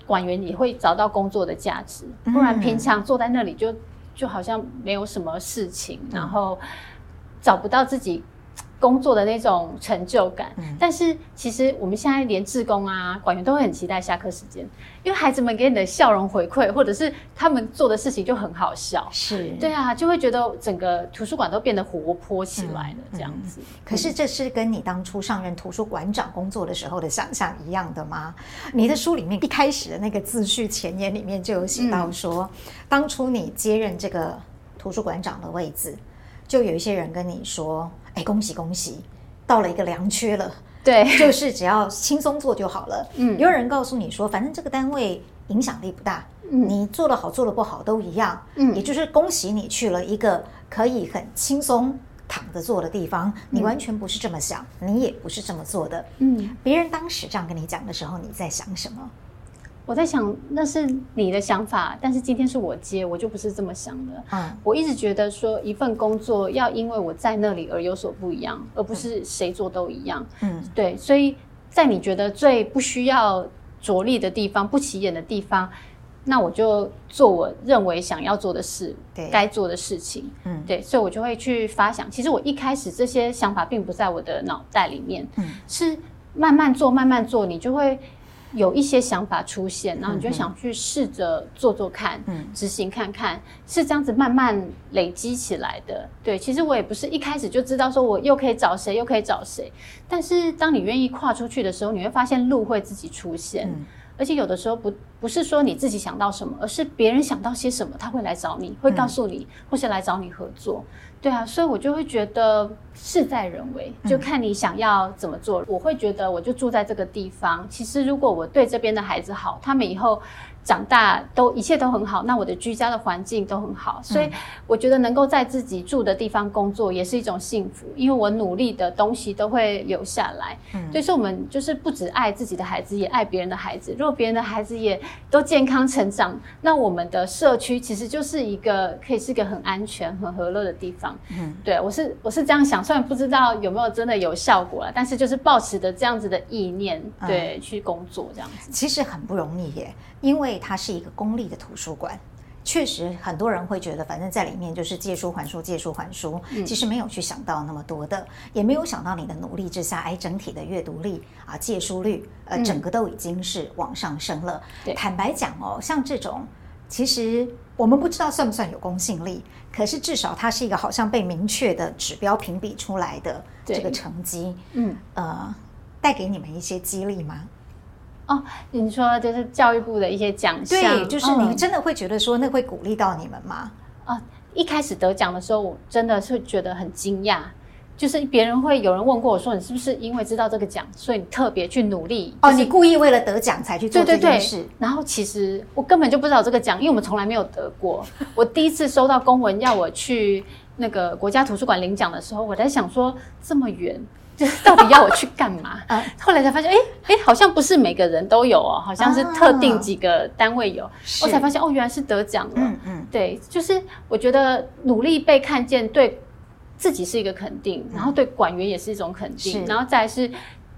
Speaker 2: 管员也会找到工作的价值。不然平常坐在那里就就好像没有什么事情，嗯、然后。找不到自己工作的那种成就感，嗯、但是其实我们现在连志工啊、管员都会很期待下课时间，因为孩子们给你的笑容回馈，或者是他们做的事情就很好笑，
Speaker 1: 是
Speaker 2: 对啊，就会觉得整个图书馆都变得活泼起来了，这样子。
Speaker 1: 嗯嗯、可是这是跟你当初上任图书馆长工作的时候的想象一样的吗？你的书里面一开始的那个自序前言里面就有写到说，嗯、当初你接任这个图书馆长的位置。就有一些人跟你说：“哎，恭喜恭喜，到了一个良缺了。”
Speaker 2: 对，
Speaker 1: 就是只要轻松做就好了。嗯，也有人告诉你说：“反正这个单位影响力不大，嗯，你做得好做得不好都一样。”嗯，也就是恭喜你去了一个可以很轻松躺着做的地方。你完全不是这么想，你也不是这么做的。嗯，别人当时这样跟你讲的时候，你在想什么？
Speaker 2: 我在想，那是你的想法，但是今天是我接，我就不是这么想的。嗯，我一直觉得说，一份工作要因为我在那里而有所不一样，而不是谁做都一样。嗯，对，所以在你觉得最不需要着力的地方、不起眼的地方，那我就做我认为想要做的事，
Speaker 1: 对，
Speaker 2: 该做的事情，
Speaker 1: 嗯，
Speaker 2: 对，所以我就会去发想。其实我一开始这些想法并不在我的脑袋里面，
Speaker 1: 嗯，
Speaker 2: 是慢慢做，慢慢做，你就会有一些想法出现，然后你就想去试着做做看，
Speaker 1: 嗯，
Speaker 2: 执行看看，是这样子慢慢累积起来的。对，其实我也不是一开始就知道说我又可以找谁，又可以找谁，但是当你愿意跨出去的时候，你会发现路会自己出现。嗯而且有的时候不不是说你自己想到什么，而是别人想到些什么，他会来找你，会告诉你，嗯、或是来找你合作。对啊，所以我就会觉得事在人为，就看你想要怎么做。嗯、我会觉得我就住在这个地方，其实如果我对这边的孩子好，他们以后。长大都一切都很好，那我的居家的环境都很好，所以我觉得能够在自己住的地方工作也是一种幸福，因为我努力的东西都会留下来。嗯，所以说我们就是不只爱自己的孩子，也爱别人的孩子。如果别人的孩子也都健康成长，那我们的社区其实就是一个可以是一个很安全、很和乐的地方。嗯，对，我是我是这样想，虽然不知道有没有真的有效果了，但是就是抱持着这样子的意念，对，嗯，去工作这样子，
Speaker 1: 其实很不容易耶。因为它是一个公立的图书馆，确实很多人会觉得，反正在里面就是借书还书，借书还书。嗯，其实没有去想到那么多的，也没有想到你的努力之下，哎，整体的阅读力啊，借书率，呃，整个都已经是往上升了。嗯，坦白讲哦，像这种，其实我们不知道算不算有公信力，可是至少它是一个好像被明确的指标评比出来的这个成绩。嗯，呃，带给你们一些激励吗？
Speaker 2: 哦，你说就是教育部的一些奖项，
Speaker 1: 对，就是你真的会觉得说那会鼓励到你们吗？
Speaker 2: 哦，一开始得奖的时候，我真的是觉得很惊讶，就是别人会有人问过我说，你是不是因为知道这个奖，所以你特别去努力？
Speaker 1: 哦，你故意为了得奖才去做这件事？
Speaker 2: 对对对。然后其实我根本就不知道这个奖，因为我们从来没有得过。我第一次收到公文要我去那个国家图书馆领奖的时候，我在想说这么远。就是到底要我去干嘛？后来才发现，哎、欸、哎、欸，好像不是每个人都有哦，好像是特定几个单位有。我才发现，哦，原来是得奖了。嗯嗯，对，就是我觉得努力被看见，对自己是一个肯定，然后对馆员也是一种肯定，然后再来是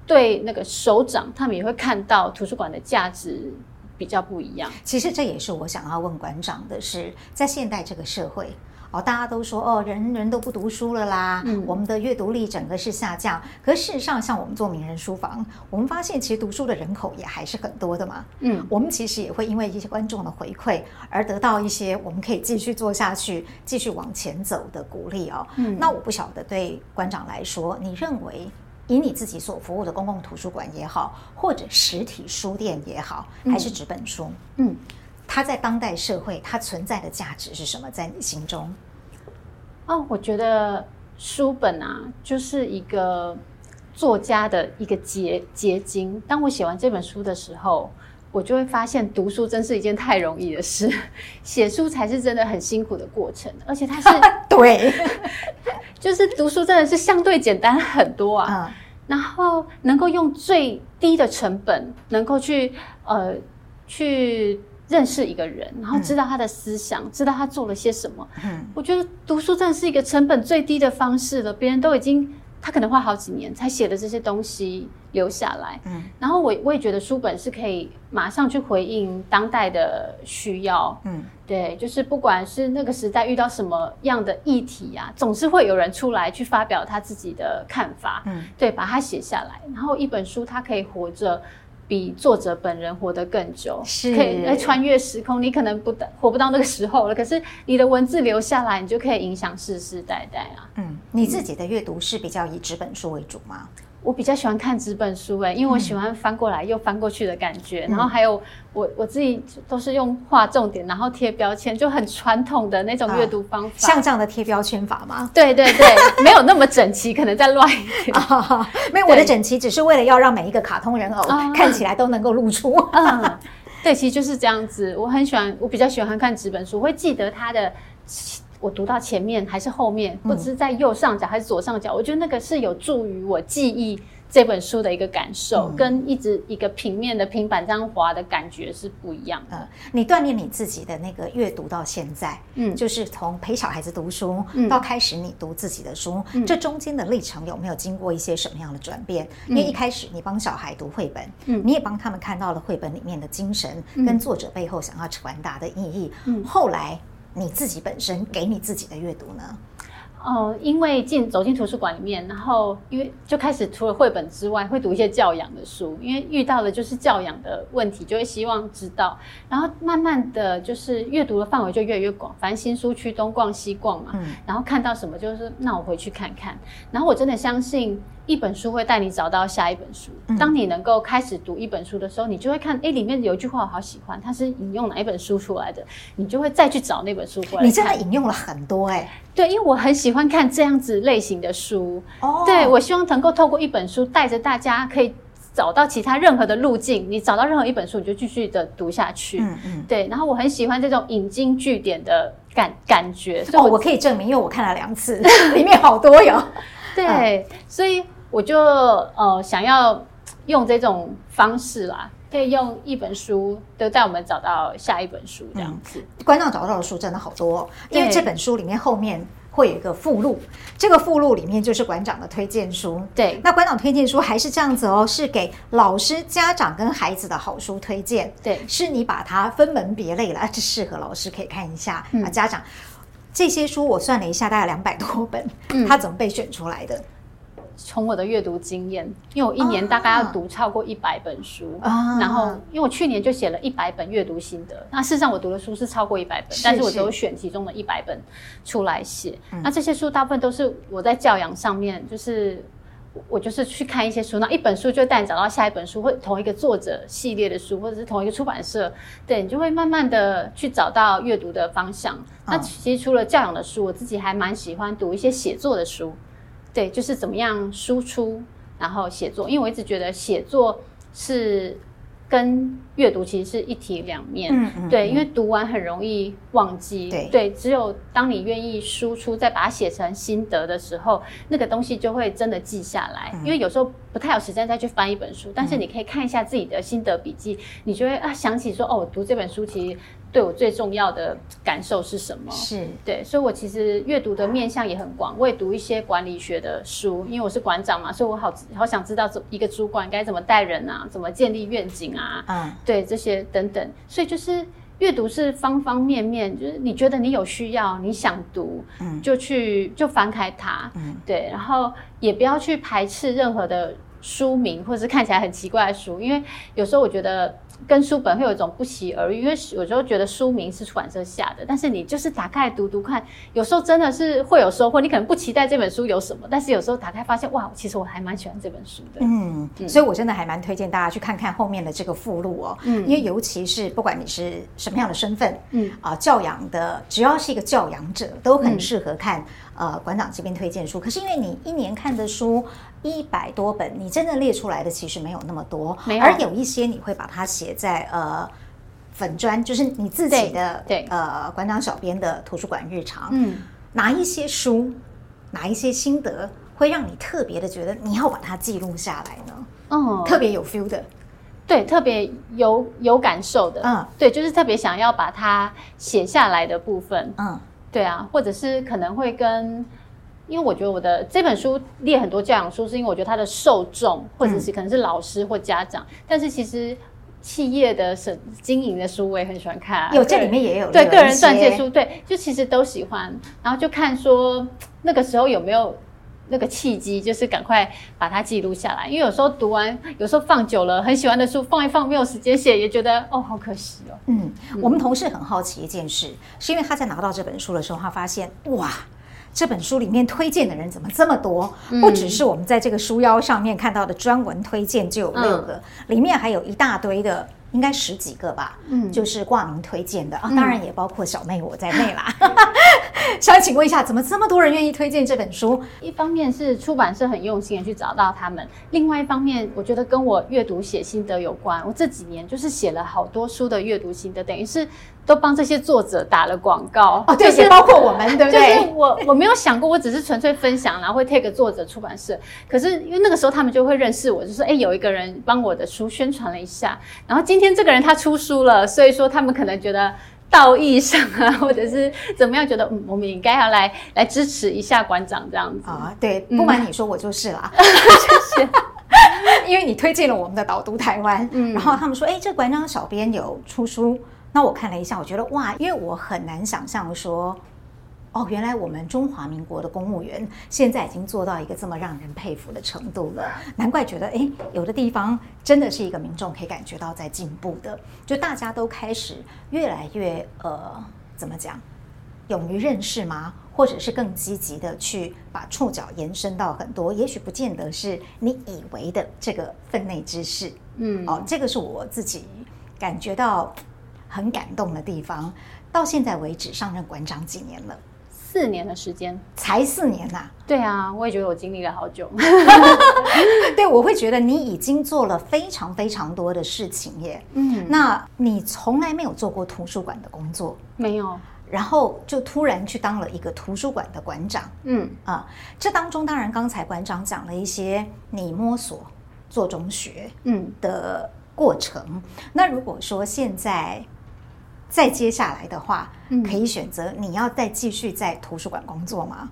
Speaker 2: 对那个首长，他们也会看到图书馆的价值比较不一样。
Speaker 1: 其实这也是我想要问馆长的是，在现代这个社会。哦，大家都说哦，人人都不读书了啦，嗯、我们的阅读力整个是下降。可事实上，像我们做名人书房，我们发现其实读书的人口也还是很多的嘛。嗯，我们其实也会因为一些观众的回馈而得到一些我们可以继续做下去、继续往前走的鼓励哦。嗯，那我不晓得对馆长来说，你认为以你自己所服务的公共图书馆也好，或者实体书店也好，还是纸本书？嗯。嗯它在当代社会，它存在的价值是什么？在你心中？
Speaker 2: 哦，我觉得书本啊，就是一个作家的一个结结晶。当我写完这本书的时候，我就会发现，读书真是一件太容易的事，写书才是真的很辛苦的过程。而且它是
Speaker 1: 对，
Speaker 2: 就是读书真的是相对简单很多啊。嗯、然后能够用最低的成本，能够去呃去。认识一个人，然后知道他的思想，嗯、知道他做了些什么。嗯，我觉得读书真的是一个成本最低的方式了。别人都已经，他可能花好几年才写的这些东西留下来。嗯，然后我我也觉得书本是可以马上去回应当代的需要。嗯，对，就是不管是那个时代遇到什么样的议题啊，总是会有人出来去发表他自己的看法。嗯，对，把它写下来，然后一本书它可以活着。比作者本人活得更久，是可以穿越时空。你可能不活不到那个时候了，可是你的文字留下来，你就可以影响世世代代啊。
Speaker 1: 嗯，你自己的阅读是比较以纸本书为主吗？
Speaker 2: 我比较喜欢看纸本书哎、欸，因为我喜欢翻过来又翻过去的感觉，嗯、然后还有我我自己都是用画重点，然后贴标签，就很传统的那种阅读方法。
Speaker 1: 啊、像这样的贴标签法吗？
Speaker 2: 对对对，没有那么整齐，可能再乱一点。
Speaker 1: 啊、没有，我的整齐只是为了要让每一个卡通人偶看起来都能够露出。
Speaker 2: 嗯，对，其实就是这样子。我很喜欢，我比较喜欢看纸本书，我会记得它的。我读到前面还是后面，不知是在右上角还是左上角，嗯、我觉得那个是有助于我记忆。这本书的一个感受，嗯、跟一直一个平面的平板这样滑的感觉是不一样的。
Speaker 1: 嗯、你锻炼你自己的那个阅读到现在，嗯，就是从陪小孩子读书、嗯、到开始你读自己的书，嗯、这中间的历程有没有经过一些什么样的转变？嗯、因为一开始你帮小孩读绘本，嗯，你也帮他们看到了绘本里面的精神，嗯、跟作者背后想要传达的意义。嗯，后来你自己本身给你自己的阅读呢？
Speaker 2: 哦，因为进走进图书馆里面，然后因为就开始除了绘本之外，会读一些教养的书。因为遇到的就是教养的问题，就会希望知道。然后慢慢的就是阅读的范围就越来越广，反正新书区东逛西逛嘛。嗯。然后看到什么就是那我回去看看。然后我真的相信。一本书会带你找到下一本书。当你能够开始读一本书的时候，你就会看，哎，里面有一句话我好喜欢，它是引用哪一本书出来的？你就会再去找那本书过来。
Speaker 1: 你真的引用了很多哎。
Speaker 2: 对，因为我很喜欢看这样子类型的书。哦。对，我希望能够透过一本书带着大家可以找到其他任何的路径。你找到任何一本书，你就继续的读下去。嗯嗯。对，然后我很喜欢这种引经据典的感感觉。
Speaker 1: 哦，我可以证明，因为我看了两次，里面好多哟。
Speaker 2: 对，所以。我就呃想要用这种方式啦，可以用一本书都带我们找到下一本书这样子。
Speaker 1: 嗯、馆长找到的书真的好多，哦，因为这本书里面后面会有一个附录，这个附录里面就是馆长的推荐书。
Speaker 2: 对，
Speaker 1: 那馆长推荐书还是这样子哦，是给老师、家长跟孩子的好书推荐。
Speaker 2: 对，
Speaker 1: 是你把它分门别类了，这适合老师可以看一下，嗯、啊，家长这些书我算了一下，大概两百多本，嗯，它怎么被选出来的？
Speaker 2: 从我的阅读经验，因为我一年大概要读超过一百本书，啊、然后因为我去年就写了一百本阅读心得，那事实上我读的书是超过一百本，是是，但是我只有选其中的一百本出来写。嗯、那这些书大部分都是我在教养上面，就是我就是去看一些书，那一本书就带你找到下一本书，或同一个作者系列的书，或者是同一个出版社，对，你就会慢慢的去找到阅读的方向。嗯、那其实除了教养的书，我自己还蛮喜欢读一些写作的书。对，就是怎么样输出，然后写作，因为我一直觉得写作是跟阅读其实是一体两面。嗯嗯。对，因为读完很容易忘记。对。对，只有当你愿意输出，再把它写成心得的时候，那个东西就会真的记下来。因为有时候不太有时间再去翻一本书，但是你可以看一下自己的心得笔记，你就会啊想起说，哦，我读这本书其实。对我最重要的感受是什么？
Speaker 1: 是。
Speaker 2: 对，所以我其实阅读的面向也很广，我也读一些管理学的书，因为我是馆长嘛，所以我好好想知道，一个主管该怎么带人啊，怎么建立愿景啊，嗯，对这些等等，所以就是阅读是方方面面，就是你觉得你有需要，你想读，嗯，就去就翻开它，嗯，对，然后也不要去排斥任何的书名或者是看起来很奇怪的书，因为有时候我觉得。跟书本会有一种不期而遇，因为有时候觉得书名是出版社下的，但是你就是打开来读读看，有时候真的是会有收获。你可能不期待这本书有什么，但是有时候打开发现，哇，其实我还蛮喜欢这本书的。
Speaker 1: 嗯，嗯，所以我真的还蛮推荐大家去看看后面的这个附录哦。嗯，因为尤其是不管你是什么样的身份，嗯啊、呃，教养的，只要是一个教养者，都很适合看。嗯、呃，馆长这边推荐书，可是因为你一年看的书。一百多本，你真的列出来的其实没有那么多。而有一些你会把它写在呃粉砖，就是你自己的对，对呃馆长小编的图书馆日常。嗯，哪一些书，哪一些心得会让你特别的觉得你要把它记录下来呢？嗯，特别有 feel 的，
Speaker 2: 对，特别有有感受的，嗯，对，就是特别想要把它写下来的部分，嗯，对啊，或者是可能会跟。因为我觉得我的这本书列很多教养书，是因为我觉得它的受众或者是可能是老师或家长，嗯、但是其实企业的审经营的书我也很喜欢看，啊，
Speaker 1: 有这里面也有
Speaker 2: 对个人传记书，对，就其实都喜欢，然后就看说那个时候有没有那个契机，就是赶快把它记录下来，因为有时候读完，有时候放久了，很喜欢的书放一放没有时间写，也觉得哦好可惜哦。
Speaker 1: 嗯，嗯我们同事很好奇一件事，是因为他在拿到这本书的时候，他发现哇。这本书里面推荐的人怎么这么多？不只是我们在这个书腰上面看到的专文推荐就有六个，里面还有一大堆的，应该十几个吧。嗯，就是挂名推荐的啊，当然也包括小妹我在内啦。想请问一下，怎么这么多人愿意推荐这本书？
Speaker 2: 一方面是出版社很用心的去找到他们，另外一方面我觉得跟我阅读写心得有关。我这几年就是写了好多书的阅读心得，等于是。都帮这些作者打了广告
Speaker 1: 哦，对，也包括我们，对不对？
Speaker 2: 就是我我没有想过，我只是纯粹分享，然后会 take 作者出版社。可是因为那个时候他们就会认识我，就说哎，有一个人帮我的书宣传了一下，然后今天这个人他出书了，所以说他们可能觉得道义上啊，或者是怎么样，觉得嗯，我们应该要来来支持一下馆长这样子
Speaker 1: 啊。对，不瞒你说，我就是啦，就是。因为你推荐了我们的导读台湾，嗯，然后他们说，哎，这馆长小编有出书。那我看了一下，我觉得哇，因为我很难想象说，哦，原来我们中华民国的公务员现在已经做到一个这么让人佩服的程度了。难怪觉得，哎，有的地方真的是一个民众可以感觉到在进步的，就大家都开始越来越呃，怎么讲，勇于认识吗？或者是更积极的去把触角延伸到很多，也许不见得是你以为的这个分内之事。嗯，哦，这个是我自己感觉到。很感动的地方，到现在为止上任馆长几年了？
Speaker 2: 四年的时间，
Speaker 1: 才四年呐、啊？
Speaker 2: 对啊，我也觉得我经历了好久。
Speaker 1: 对，我会觉得你已经做了非常非常多的事情耶。嗯，那你从来没有做过图书馆的工作？
Speaker 2: 没有。
Speaker 1: 然后就突然去当了一个图书馆的馆长。嗯啊，这当中当然刚才馆长讲了一些你摸索做中学嗯的过程。嗯、那如果说现在。再接下来的话，可以选择你要再继续在图书馆工作吗？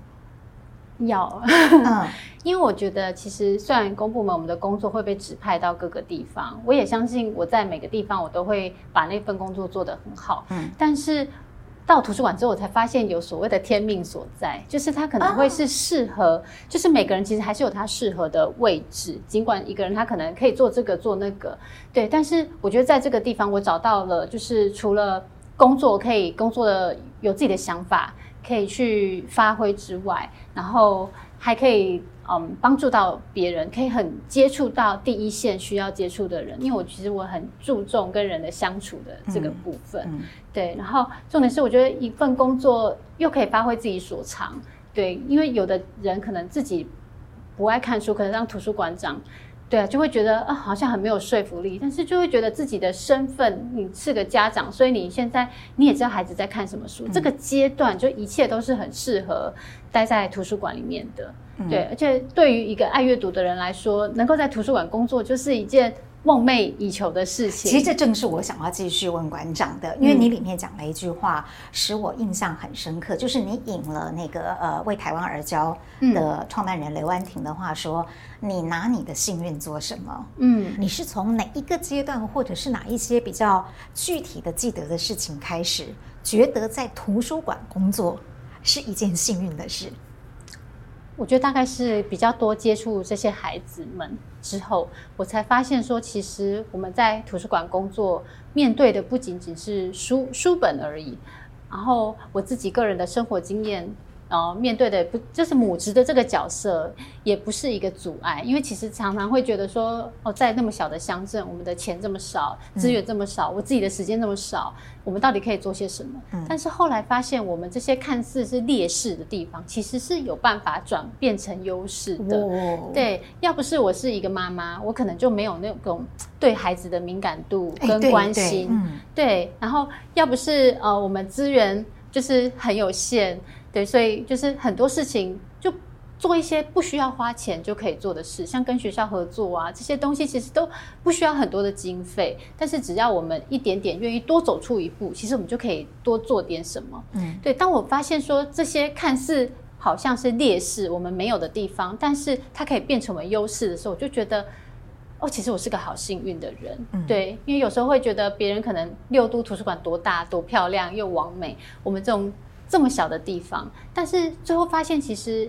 Speaker 2: 要，嗯，因为我觉得其实虽然公部门我们的工作会被指派到各个地方，我也相信我在每个地方我都会把那份工作做得很好。嗯，但是到图书馆之后，我才发现有所谓的天命所在，就是他可能会是适合，就是每个人其实还是有他适合的位置，尽管一个人他可能可以做这个做那个，对，但是我觉得在这个地方我找到了，就是除了工作可以工作的有自己的想法，可以去发挥之外，然后还可以嗯帮助到别人，可以很接触到第一线需要接触的人。因为我其实我很注重跟人的相处的这个部分，嗯嗯、对。然后重点是我觉得一份工作又可以发挥自己所长，对。因为有的人可能自己不爱看书，可能让图书馆长。对啊，就会觉得啊，好像很没有说服力，但是就会觉得自己的身份，你是个家长，所以你现在你也知道孩子在看什么书，嗯、这个阶段就一切都是很适合待在图书馆里面的。嗯、对，而且对于一个爱阅读的人来说，能够在图书馆工作就是一件。梦寐以求的事情，
Speaker 1: 其实这正是我想要继续问馆长的，因为你里面讲了一句话，使我印象很深刻，就是你引了那个呃为台湾而教的创办人刘安婷的话说，你拿你的幸运做什么？嗯，你是从哪一个阶段，或者是哪一些比较具体的记得的事情开始，觉得在图书馆工作是一件幸运的事？
Speaker 2: 我觉得大概是比较多接触这些孩子们之后，我才发现说，其实我们在图书馆工作，面对的不仅仅是书书本而已。然后我自己个人的生活经验。然后面对的不就是母职的这个角色，也不是一个阻碍，因为其实常常会觉得说，哦，在那么小的乡镇，我们的钱这么少，资源这么少，我自己的时间这么少，我们到底可以做些什么？嗯、但是后来发现，我们这些看似是劣势的地方，其实是有办法转变成优势的。哦、对，要不是我是一个妈妈，我可能就没有那种对孩子的敏感度跟关心。对，嗯、对，然后要不是呃，我们资源就是很有限。对，所以就是很多事情就做一些不需要花钱就可以做的事，像跟学校合作啊，这些东西其实都不需要很多的经费，但是只要我们一点点愿意多走出一步，其实我们就可以多做点什么。嗯，对。当我发现说这些看似好像是劣势，我们没有的地方，但是它可以变成为优势的时候，我就觉得哦，其实我是个好幸运的人。嗯，对，因为有时候会觉得别人可能六都图书馆多大、多漂亮又完美，我们这种。这么小的地方，但是最后发现，其实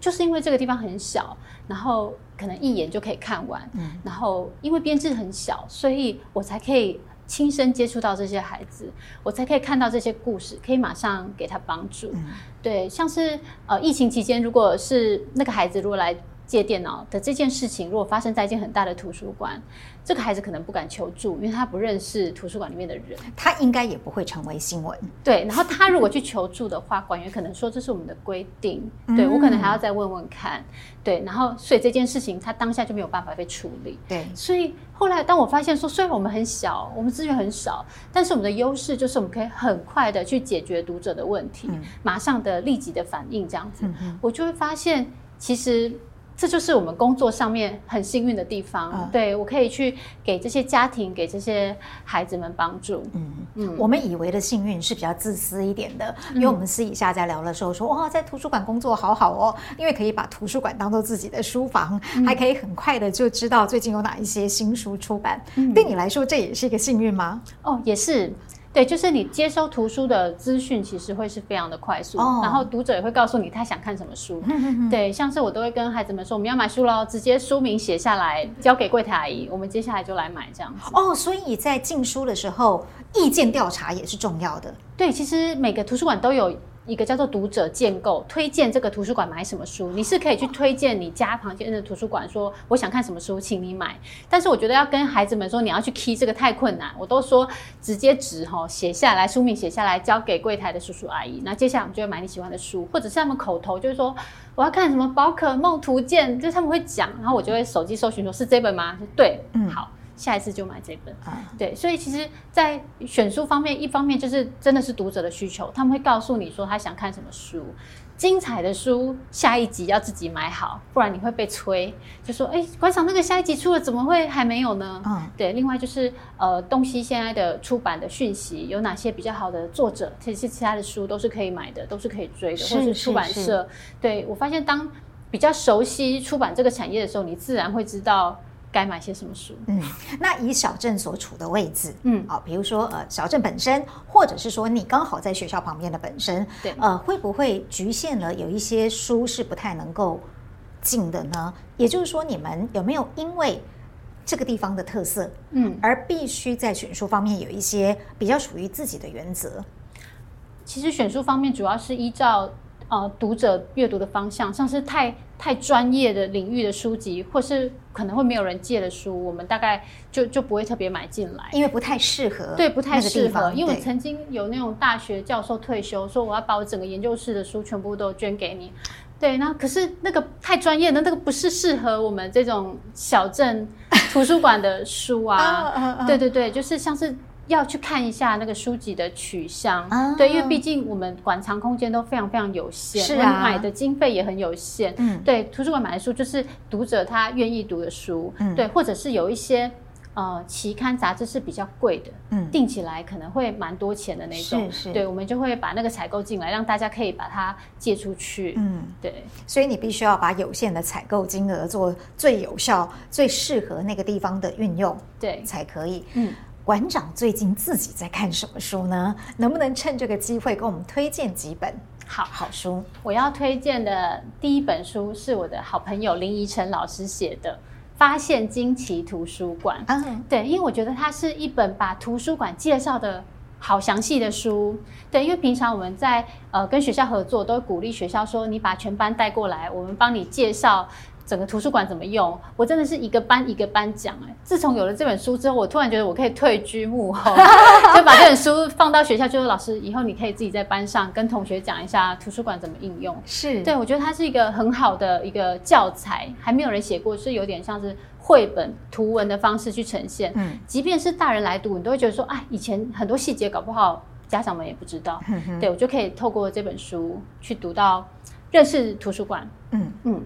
Speaker 2: 就是因为这个地方很小，然后可能一眼就可以看完，嗯，然后因为编制很小，所以我才可以亲身接触到这些孩子，我才可以看到这些故事，可以马上给他帮助。嗯、对，像是呃疫情期间，如果是那个孩子如果来借电脑的这件事情，如果发生在一间很大的图书馆，这个孩子可能不敢求助，因为他不认识图书馆里面的人，
Speaker 1: 他应该也不会成为新闻。
Speaker 2: 对，然后他如果去求助的话，管员可能说这是我们的规定，嗯、对我可能还要再问问看。对，然后所以这件事情他当下就没有办法被处理。
Speaker 1: 对，
Speaker 2: 所以后来当我发现说，虽然我们很小，我们资源很少，但是我们的优势就是我们可以很快的去解决读者的问题，嗯、马上的立即的反应这样子，嗯、我就会发现其实。这就是我们工作上面很幸运的地方，嗯、对，我可以去给这些家庭、给这些孩子们帮助。嗯
Speaker 1: 嗯，嗯我们以为的幸运是比较自私一点的，嗯、因为我们私底下在聊的时候说，哇，在图书馆工作好好哦，因为可以把图书馆当做自己的书房，嗯、还可以很快的就知道最近有哪一些新书出版。嗯、对你来说，这也是一个幸运吗？
Speaker 2: 哦，也是。对，就是你接收图书的资讯，其实会是非常的快速，哦、然后读者也会告诉你他想看什么书。对，像是我都会跟孩子们说，我们要买书喽，直接书名写下来，交给柜台阿姨，我们接下来就来买这样子。
Speaker 1: 哦，所以在进书的时候，意见调查也是重要的。
Speaker 2: 对，其实每个图书馆都有。一个叫做读者建构，推荐这个图书馆买什么书，你是可以去推荐你家旁边的图书馆，说我想看什么书，请你买。但是我觉得要跟孩子们说，你要去 key 这个太困难，我都说直接纸哈写下来，书名写下来，交给柜台的叔叔阿姨。那接下来我们就会买你喜欢的书，或者是他们口头就是说我要看什么宝可梦图鉴，就是他们会讲，然后我就会手机搜寻说是这本吗？对，嗯，好。下一次就买这本，啊、对，所以其实，在选书方面，一方面就是真的是读者的需求，他们会告诉你说他想看什么书，精彩的书下一集要自己买好，不然你会被催，就说哎，馆长那个下一集出了，怎么会还没有呢？嗯，对，另外就是呃，东西现在的出版的讯息有哪些比较好的作者，其实其他的书都是可以买的，都是可以追的，或是出版社，对，我发现当比较熟悉出版这个产业的时候，你自然会知道。该买些什么书？
Speaker 1: 嗯，那以小镇所处的位置，嗯，啊，比如说呃，小镇本身，或者是说你刚好在学校旁边的本身，对，呃，会不会局限了有一些书是不太能够进的呢？也就是说，你们有没有因为这个地方的特色，嗯，而必须在选书方面有一些比较属于自己的原则？
Speaker 2: 其实选书方面主要是依照呃读者阅读的方向，像是太。太专业的领域的书籍，或是可能会没有人借的书，我们大概就就不会特别买进来，
Speaker 1: 因为不太适合。
Speaker 2: 对，不太适合。因为我曾经有那种大学教授退休，说我要把我整个研究室的书全部都捐给你。对，那可是那个太专业的，那个不是适合我们这种小镇图书馆的书啊。对对对，就是像是。要去看一下那个书籍的取向，啊、对，因为毕竟我们馆藏空间都非常非常有限，是啊，买的经费也很有限，嗯，对，图书馆买的书就是读者他愿意读的书，嗯，对，或者是有一些呃期刊杂志是比较贵的，嗯，订起来可能会蛮多钱的那种，是是，对，我们就会把那个采购进来，让大家可以把它借出去，嗯，对，
Speaker 1: 所以你必须要把有限的采购金额做最有效、最适合那个地方的运用，对，才可以，嗯。馆长最近自己在看什么书呢？能不能趁这个机会给我们推荐几本好好书？
Speaker 2: 我要推荐的第一本书是我的好朋友林怡晨老师写的《发现惊奇图书馆》。嗯，对，因为我觉得它是一本把图书馆介绍的好详细的书。对，因为平常我们在呃跟学校合作，都会鼓励学校说：“你把全班带过来，我们帮你介绍。”整个图书馆怎么用？我真的是一个班一个班讲哎。自从有了这本书之后，我突然觉得我可以退居幕后，就把这本书放到学校，就说老师，以后你可以自己在班上跟同学讲一下图书馆怎么应用。是对，我觉得它是一个很好的一个教材，还没有人写过，是有点像是绘本图文的方式去呈现。嗯，即便是大人来读，你都会觉得说，哎，以前很多细节搞不好家长们也不知道。对，我就可以透过这本书去读到认识图书馆。嗯嗯。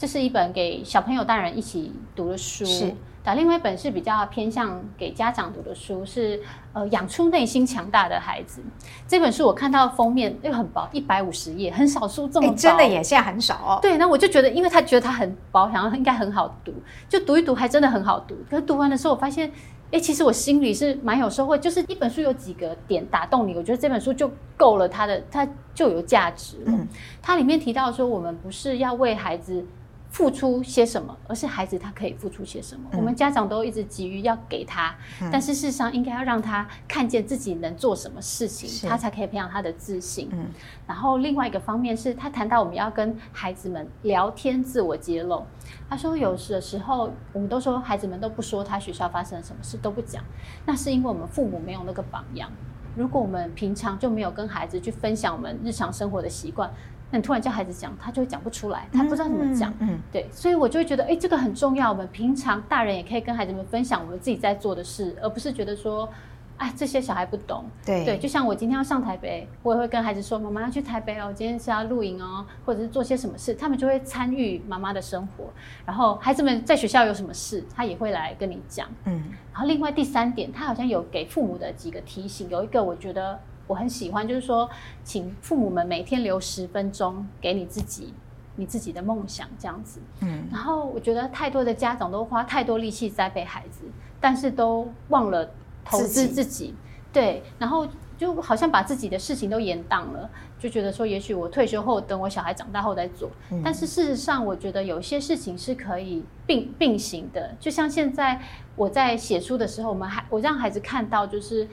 Speaker 2: 这是一本给小朋友、大人一起读的书。是，但另外一本是比较偏向给家长读的书，是呃养出内心强大的孩子。这本书我看到封面又很薄，一百五十页，很少书这么薄。
Speaker 1: 真的耶，现在很少哦。
Speaker 2: 对，那我就觉得，因为他觉得它很薄，想要应该很好读，就读一读，还真的很好读。可是读完的时候，我发现，哎，其实我心里是蛮有收获。就是一本书有几个点打动你，我觉得这本书就够了，它的它就有价值了。嗯，它里面提到说，我们不是要为孩子。付出些什么，而是孩子他可以付出些什么。嗯、我们家长都一直急于要给他，嗯、但是事实上应该要让他看见自己能做什么事情，他才可以培养他的自信。嗯，然后另外一个方面是他谈到我们要跟孩子们聊天、自我揭露。他说有时的时候，我们都说孩子们都不说他学校发生了什么事，都不讲，那是因为我们父母没有那个榜样。如果我们平常就没有跟孩子去分享我们日常生活的习惯。那你突然叫孩子讲，他就会讲不出来，他不知道怎么讲。嗯，嗯，对，所以我就会觉得，哎，这个很重要。我们平常大人也可以跟孩子们分享我们自己在做的事，而不是觉得说，哎，这些小孩不懂。对对，就像我今天要上台北，我也会跟孩子说，妈妈要去台北哦，今天是要露营哦，或者是做些什么事，他们就会参与妈妈的生活。然后孩子们在学校有什么事，他也会来跟你讲。嗯，然后另外第三点，他好像有给父母的几个提醒，有一个我觉得。我很喜欢，就是说，请父母们每天留十分钟给你自己，你自己的梦想这样子。嗯，然后我觉得太多的家长都花太多力气栽培孩子，但是都忘了投资自己。自己对，然后就好像把自己的事情都延宕了，就觉得说，也许我退休后等我小孩长大后再做。嗯，但是事实上，我觉得有些事情是可以并并行的。就像现在我在写书的时候，我们还我让孩子看到就是。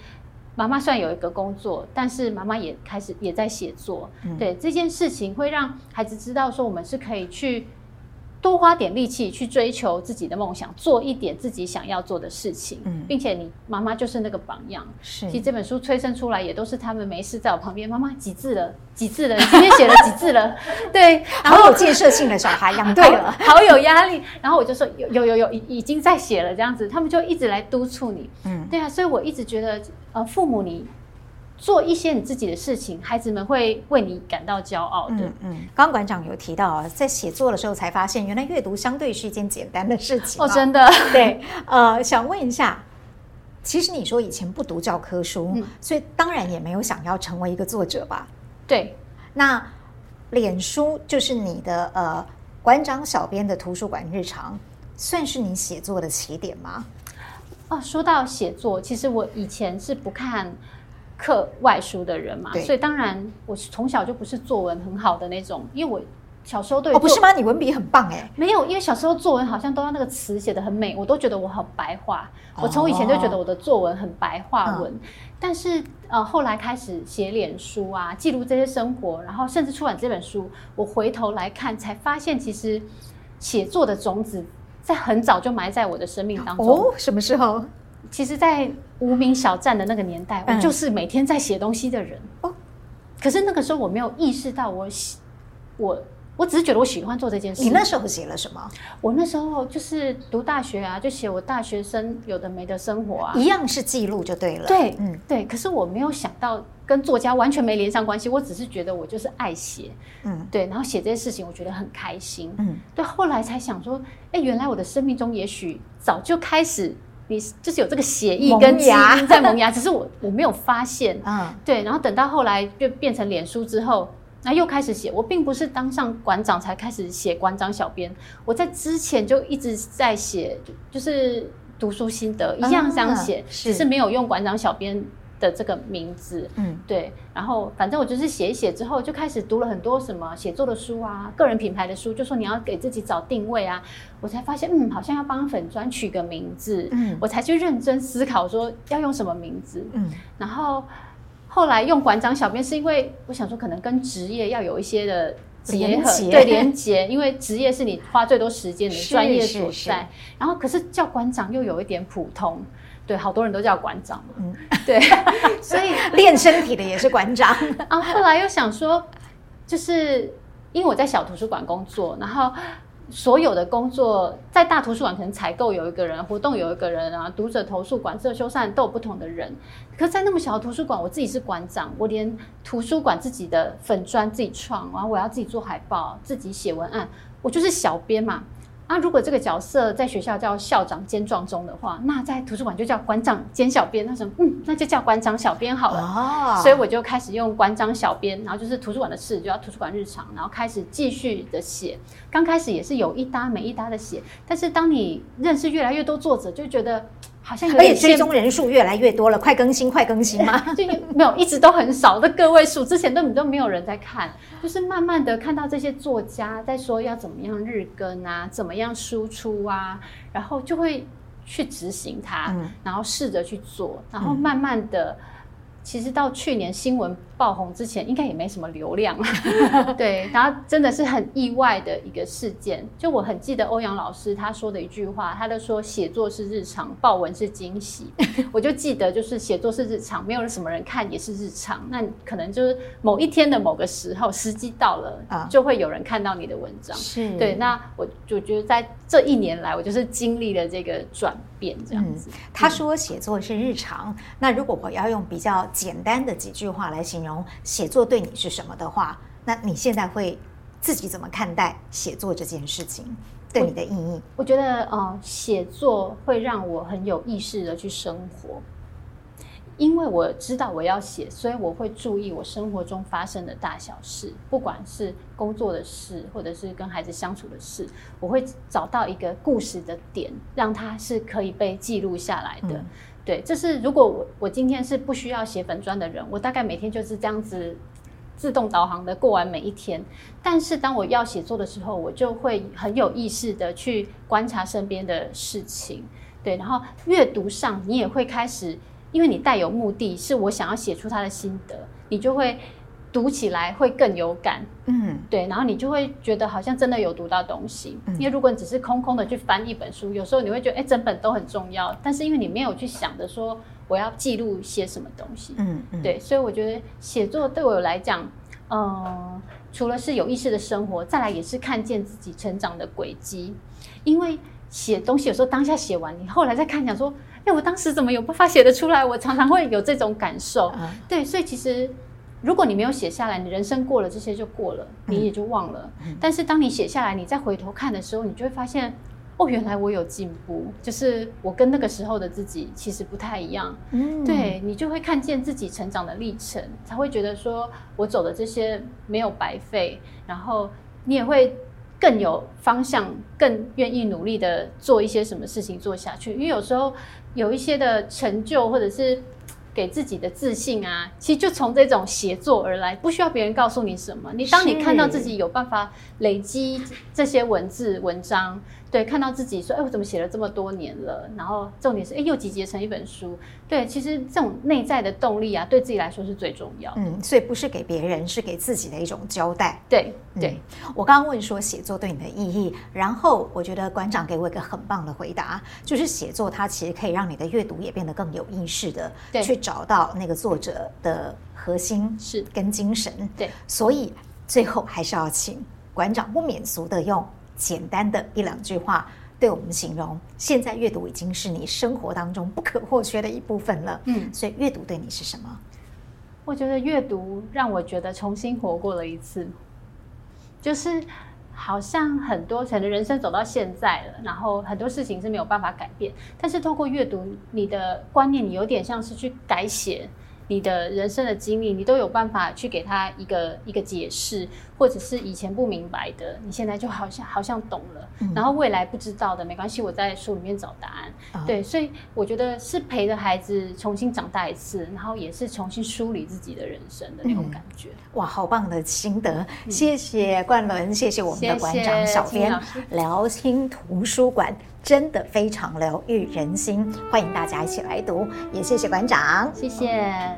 Speaker 2: 妈妈虽然有一个工作，但是妈妈也开始也在写作。嗯、对这件事情，会让孩子知道说，我们是可以去。多花点力气去追求自己的梦想，做一点自己想要做的事情，嗯，并且你妈妈就是那个榜样。是，其实这本书催生出来也都是他们没事在我旁边，妈妈几字了，几字了，你今天写了几字了？对，然后
Speaker 1: 好有建设性的小孩养对了，
Speaker 2: 好有压力。然后我就说有有有已经在写了这样子，他们就一直来督促你。嗯，对啊，所以我一直觉得呃，父母你。做一些你自己的事情，孩子们会为你感到骄傲的。嗯
Speaker 1: 嗯，刚刚馆长有提到啊，在写作的时候才发现，原来阅读相对是一件简单的事情
Speaker 2: 哦，真的。
Speaker 1: 对，呃，想问一下，其实你说以前不读教科书，嗯，所以当然也没有想要成为一个作者吧？
Speaker 2: 对。
Speaker 1: 那脸书就是你的呃馆长小编的图书馆日常，算是你写作的起点吗？
Speaker 2: 哦，说到写作，其实我以前是不看。课外书的人嘛，所以当然我从小就不是作文很好的那种，因为我小时候对
Speaker 1: 哦不是吗？你文笔很棒哎，
Speaker 2: 没有，因为小时候作文好像都要那个词写的很美，我都觉得我好白话。哦、我从以前就觉得我的作文很白话文，嗯、但是呃后来开始写脸书啊，记录这些生活，然后甚至出版这本书，我回头来看才发现，其实写作的种子在很早就埋在我的生命当中。
Speaker 1: 哦，什么时候？
Speaker 2: 其实，在无名小站的那个年代，我就是每天在写东西的人。哦，可是那个时候我没有意识到我，写我我只是觉得我喜欢做这件事。
Speaker 1: 你那时候写了什么？
Speaker 2: 我那时候就是读大学啊，就写我大学生有的没的生活啊，
Speaker 1: 一样是记录就对了。
Speaker 2: 对，嗯，对。可是我没有想到跟作家完全没连上关系，我只是觉得我就是爱写，嗯，对。然后写这些事情，我觉得很开心，嗯，对。后来才想说，哎，原来我的生命中也许早就开始。你就是有这个协议跟基因在萌芽，只是我我没有发现。嗯，对。然后等到后来就变成脸书之后，那又开始写。我并不是当上馆长才开始写馆长小编，我在之前就一直在写，就是读书心得一样这样写，只是没有用馆长小编的这个名字，嗯，对，然后反正我就是写一写之后，就开始读了很多什么写作的书啊，个人品牌的书，就说你要给自己找定位啊，我才发现，嗯，好像要帮粉砖取个名字，嗯，我才去认真思考说要用什么名字，嗯，然后后来用馆长小编是因为我想说可能跟职业要有一些的结合，结对连结，因为职业是你花最多时间的 专业所在，然后可是叫馆长又有一点普通。对，好多人都叫馆长。嗯，对，所以
Speaker 1: 练身体的也是馆长。
Speaker 2: 啊，后来又想说，就是因为我在小图书馆工作，然后所有的工作在大图书馆可能采购有一个人，活动有一个人啊，读者投诉、馆舍修缮都有不同的人。可是在那么小的图书馆，我自己是馆长，我连图书馆自己的粉砖自己创，然后我要自己做海报，自己写文案，我就是小编嘛。啊，如果这个角色在学校叫校长兼壮中的话，那在图书馆就叫馆长兼小编。那什么，嗯，那就叫馆长小编好了。哦，所以我就开始用馆长小编，然后就是图书馆的事就叫图书馆日常，然后开始继续的写。刚开始也是有一搭没一搭的写，但是当你认识越来越多作者，就觉得好像有
Speaker 1: 而且追踪人数越来越多了，快更新，快更新吗？
Speaker 2: 就没有，一直都很少的个位数，之前根本都没有人在看，就是慢慢的看到这些作家在说要怎么样日更啊，怎么样输出啊，然后就会去执行它，嗯、然后试着去做，然后慢慢的。嗯其实到去年新闻爆红之前，应该也没什么流量，对。然后真的是很意外的一个事件。就我很记得欧阳老师他说的一句话，他就说写作是日常，爆文是惊喜。我就记得就是写作是日常，没有什么人看也是日常。那可能就是某一天的某个时候，时机到了，就会有人看到你的文章。是对。那我就觉得在这一年来，我就是经历了这个转变，这样子。
Speaker 1: 嗯、他说写作是日常，那如果我要用比较。简单的几句话来形容写作对你是什么的话，那你现在会自己怎么看待写作这件事情对你的意义？
Speaker 2: 我，我觉得，呃，写作会让我很有意识的去生活，因为我知道我要写，所以我会注意我生活中发生的大小事，不管是工作的事，或者是跟孩子相处的事，我会找到一个故事的点，让它是可以被记录下来的。嗯对，这是如果我我今天是不需要写粉砖的人，我大概每天就是这样子自动导航的过完每一天。但是当我要写作的时候，我就会很有意识的去观察身边的事情。对，然后阅读上你也会开始，因为你带有目的，是我想要写出他的心得，你就会。读起来会更有感，嗯，对，然后你就会觉得好像真的有读到东西。嗯，因为如果你只是空空的去翻一本书，有时候你会觉得，哎，整本都很重要，但是因为你没有去想着说我要记录些什么东西，嗯，嗯，对，所以我觉得写作对我来讲，呃，除了是有意识的生活，再来也是看见自己成长的轨迹。因为写东西有时候当下写完，你后来再看，讲说，哎，我当时怎么有办法写得出来？我常常会有这种感受，嗯，对，所以其实。如果你没有写下来，你人生过了这些就过了，你也就忘了。但是当你写下来，你再回头看的时候，你就会发现，哦，原来我有进步，就是我跟那个时候的自己其实不太一样。嗯，对，你就会看见自己成长的历程，才会觉得说我走的这些没有白费，然后你也会更有方向，更愿意努力的做一些什么事情做下去。因为有时候有一些的成就，或者是。给自己的自信啊，其实就从这种写作而来，不需要别人告诉你什么。你当你看到自己有办法累积这些文字文章。对，看到自己说，哎，我怎么写了这么多年了？然后重点是，哎，又集结成一本书。对，其实这种内在的动力啊，对自己来说是最重要。
Speaker 1: 嗯，所以不是给别人，是给自己的一种交代。
Speaker 2: 对对、
Speaker 1: 嗯，我刚刚问说写作对你的意义，然后我觉得馆长给我一个很棒的回答，就是写作它其实可以让你的阅读也变得更有意识的，对去找到那个作者的核心是跟精神。
Speaker 2: 对，
Speaker 1: 所以最后还是要请馆长不免俗的用。简单的一两句话，对我们形容，现在阅读已经是你生活当中不可或缺的一部分了。嗯，所以阅读对你是什么？
Speaker 2: 我觉得阅读让我觉得重新活过了一次，就是好像很多可能人生走到现在了，然后很多事情是没有办法改变，但是透过阅读，你的观念，你有点像是去改写。你的人生的经历，你都有办法去给他一个一个解释，或者是以前不明白的，你现在就好像好像懂了。嗯、然后未来不知道的，没关系，我在书里面找答案。嗯、对，所以我觉得是陪着孩子重新长大一次，然后也是重新梳理自己的人生的那种感觉。嗯、
Speaker 1: 哇，好棒的心得！嗯、谢谢冠伦，谢谢我们的馆长小编，聊心图书馆。真的非常疗愈人心，欢迎大家一起来读，也谢谢馆长，
Speaker 2: 谢谢。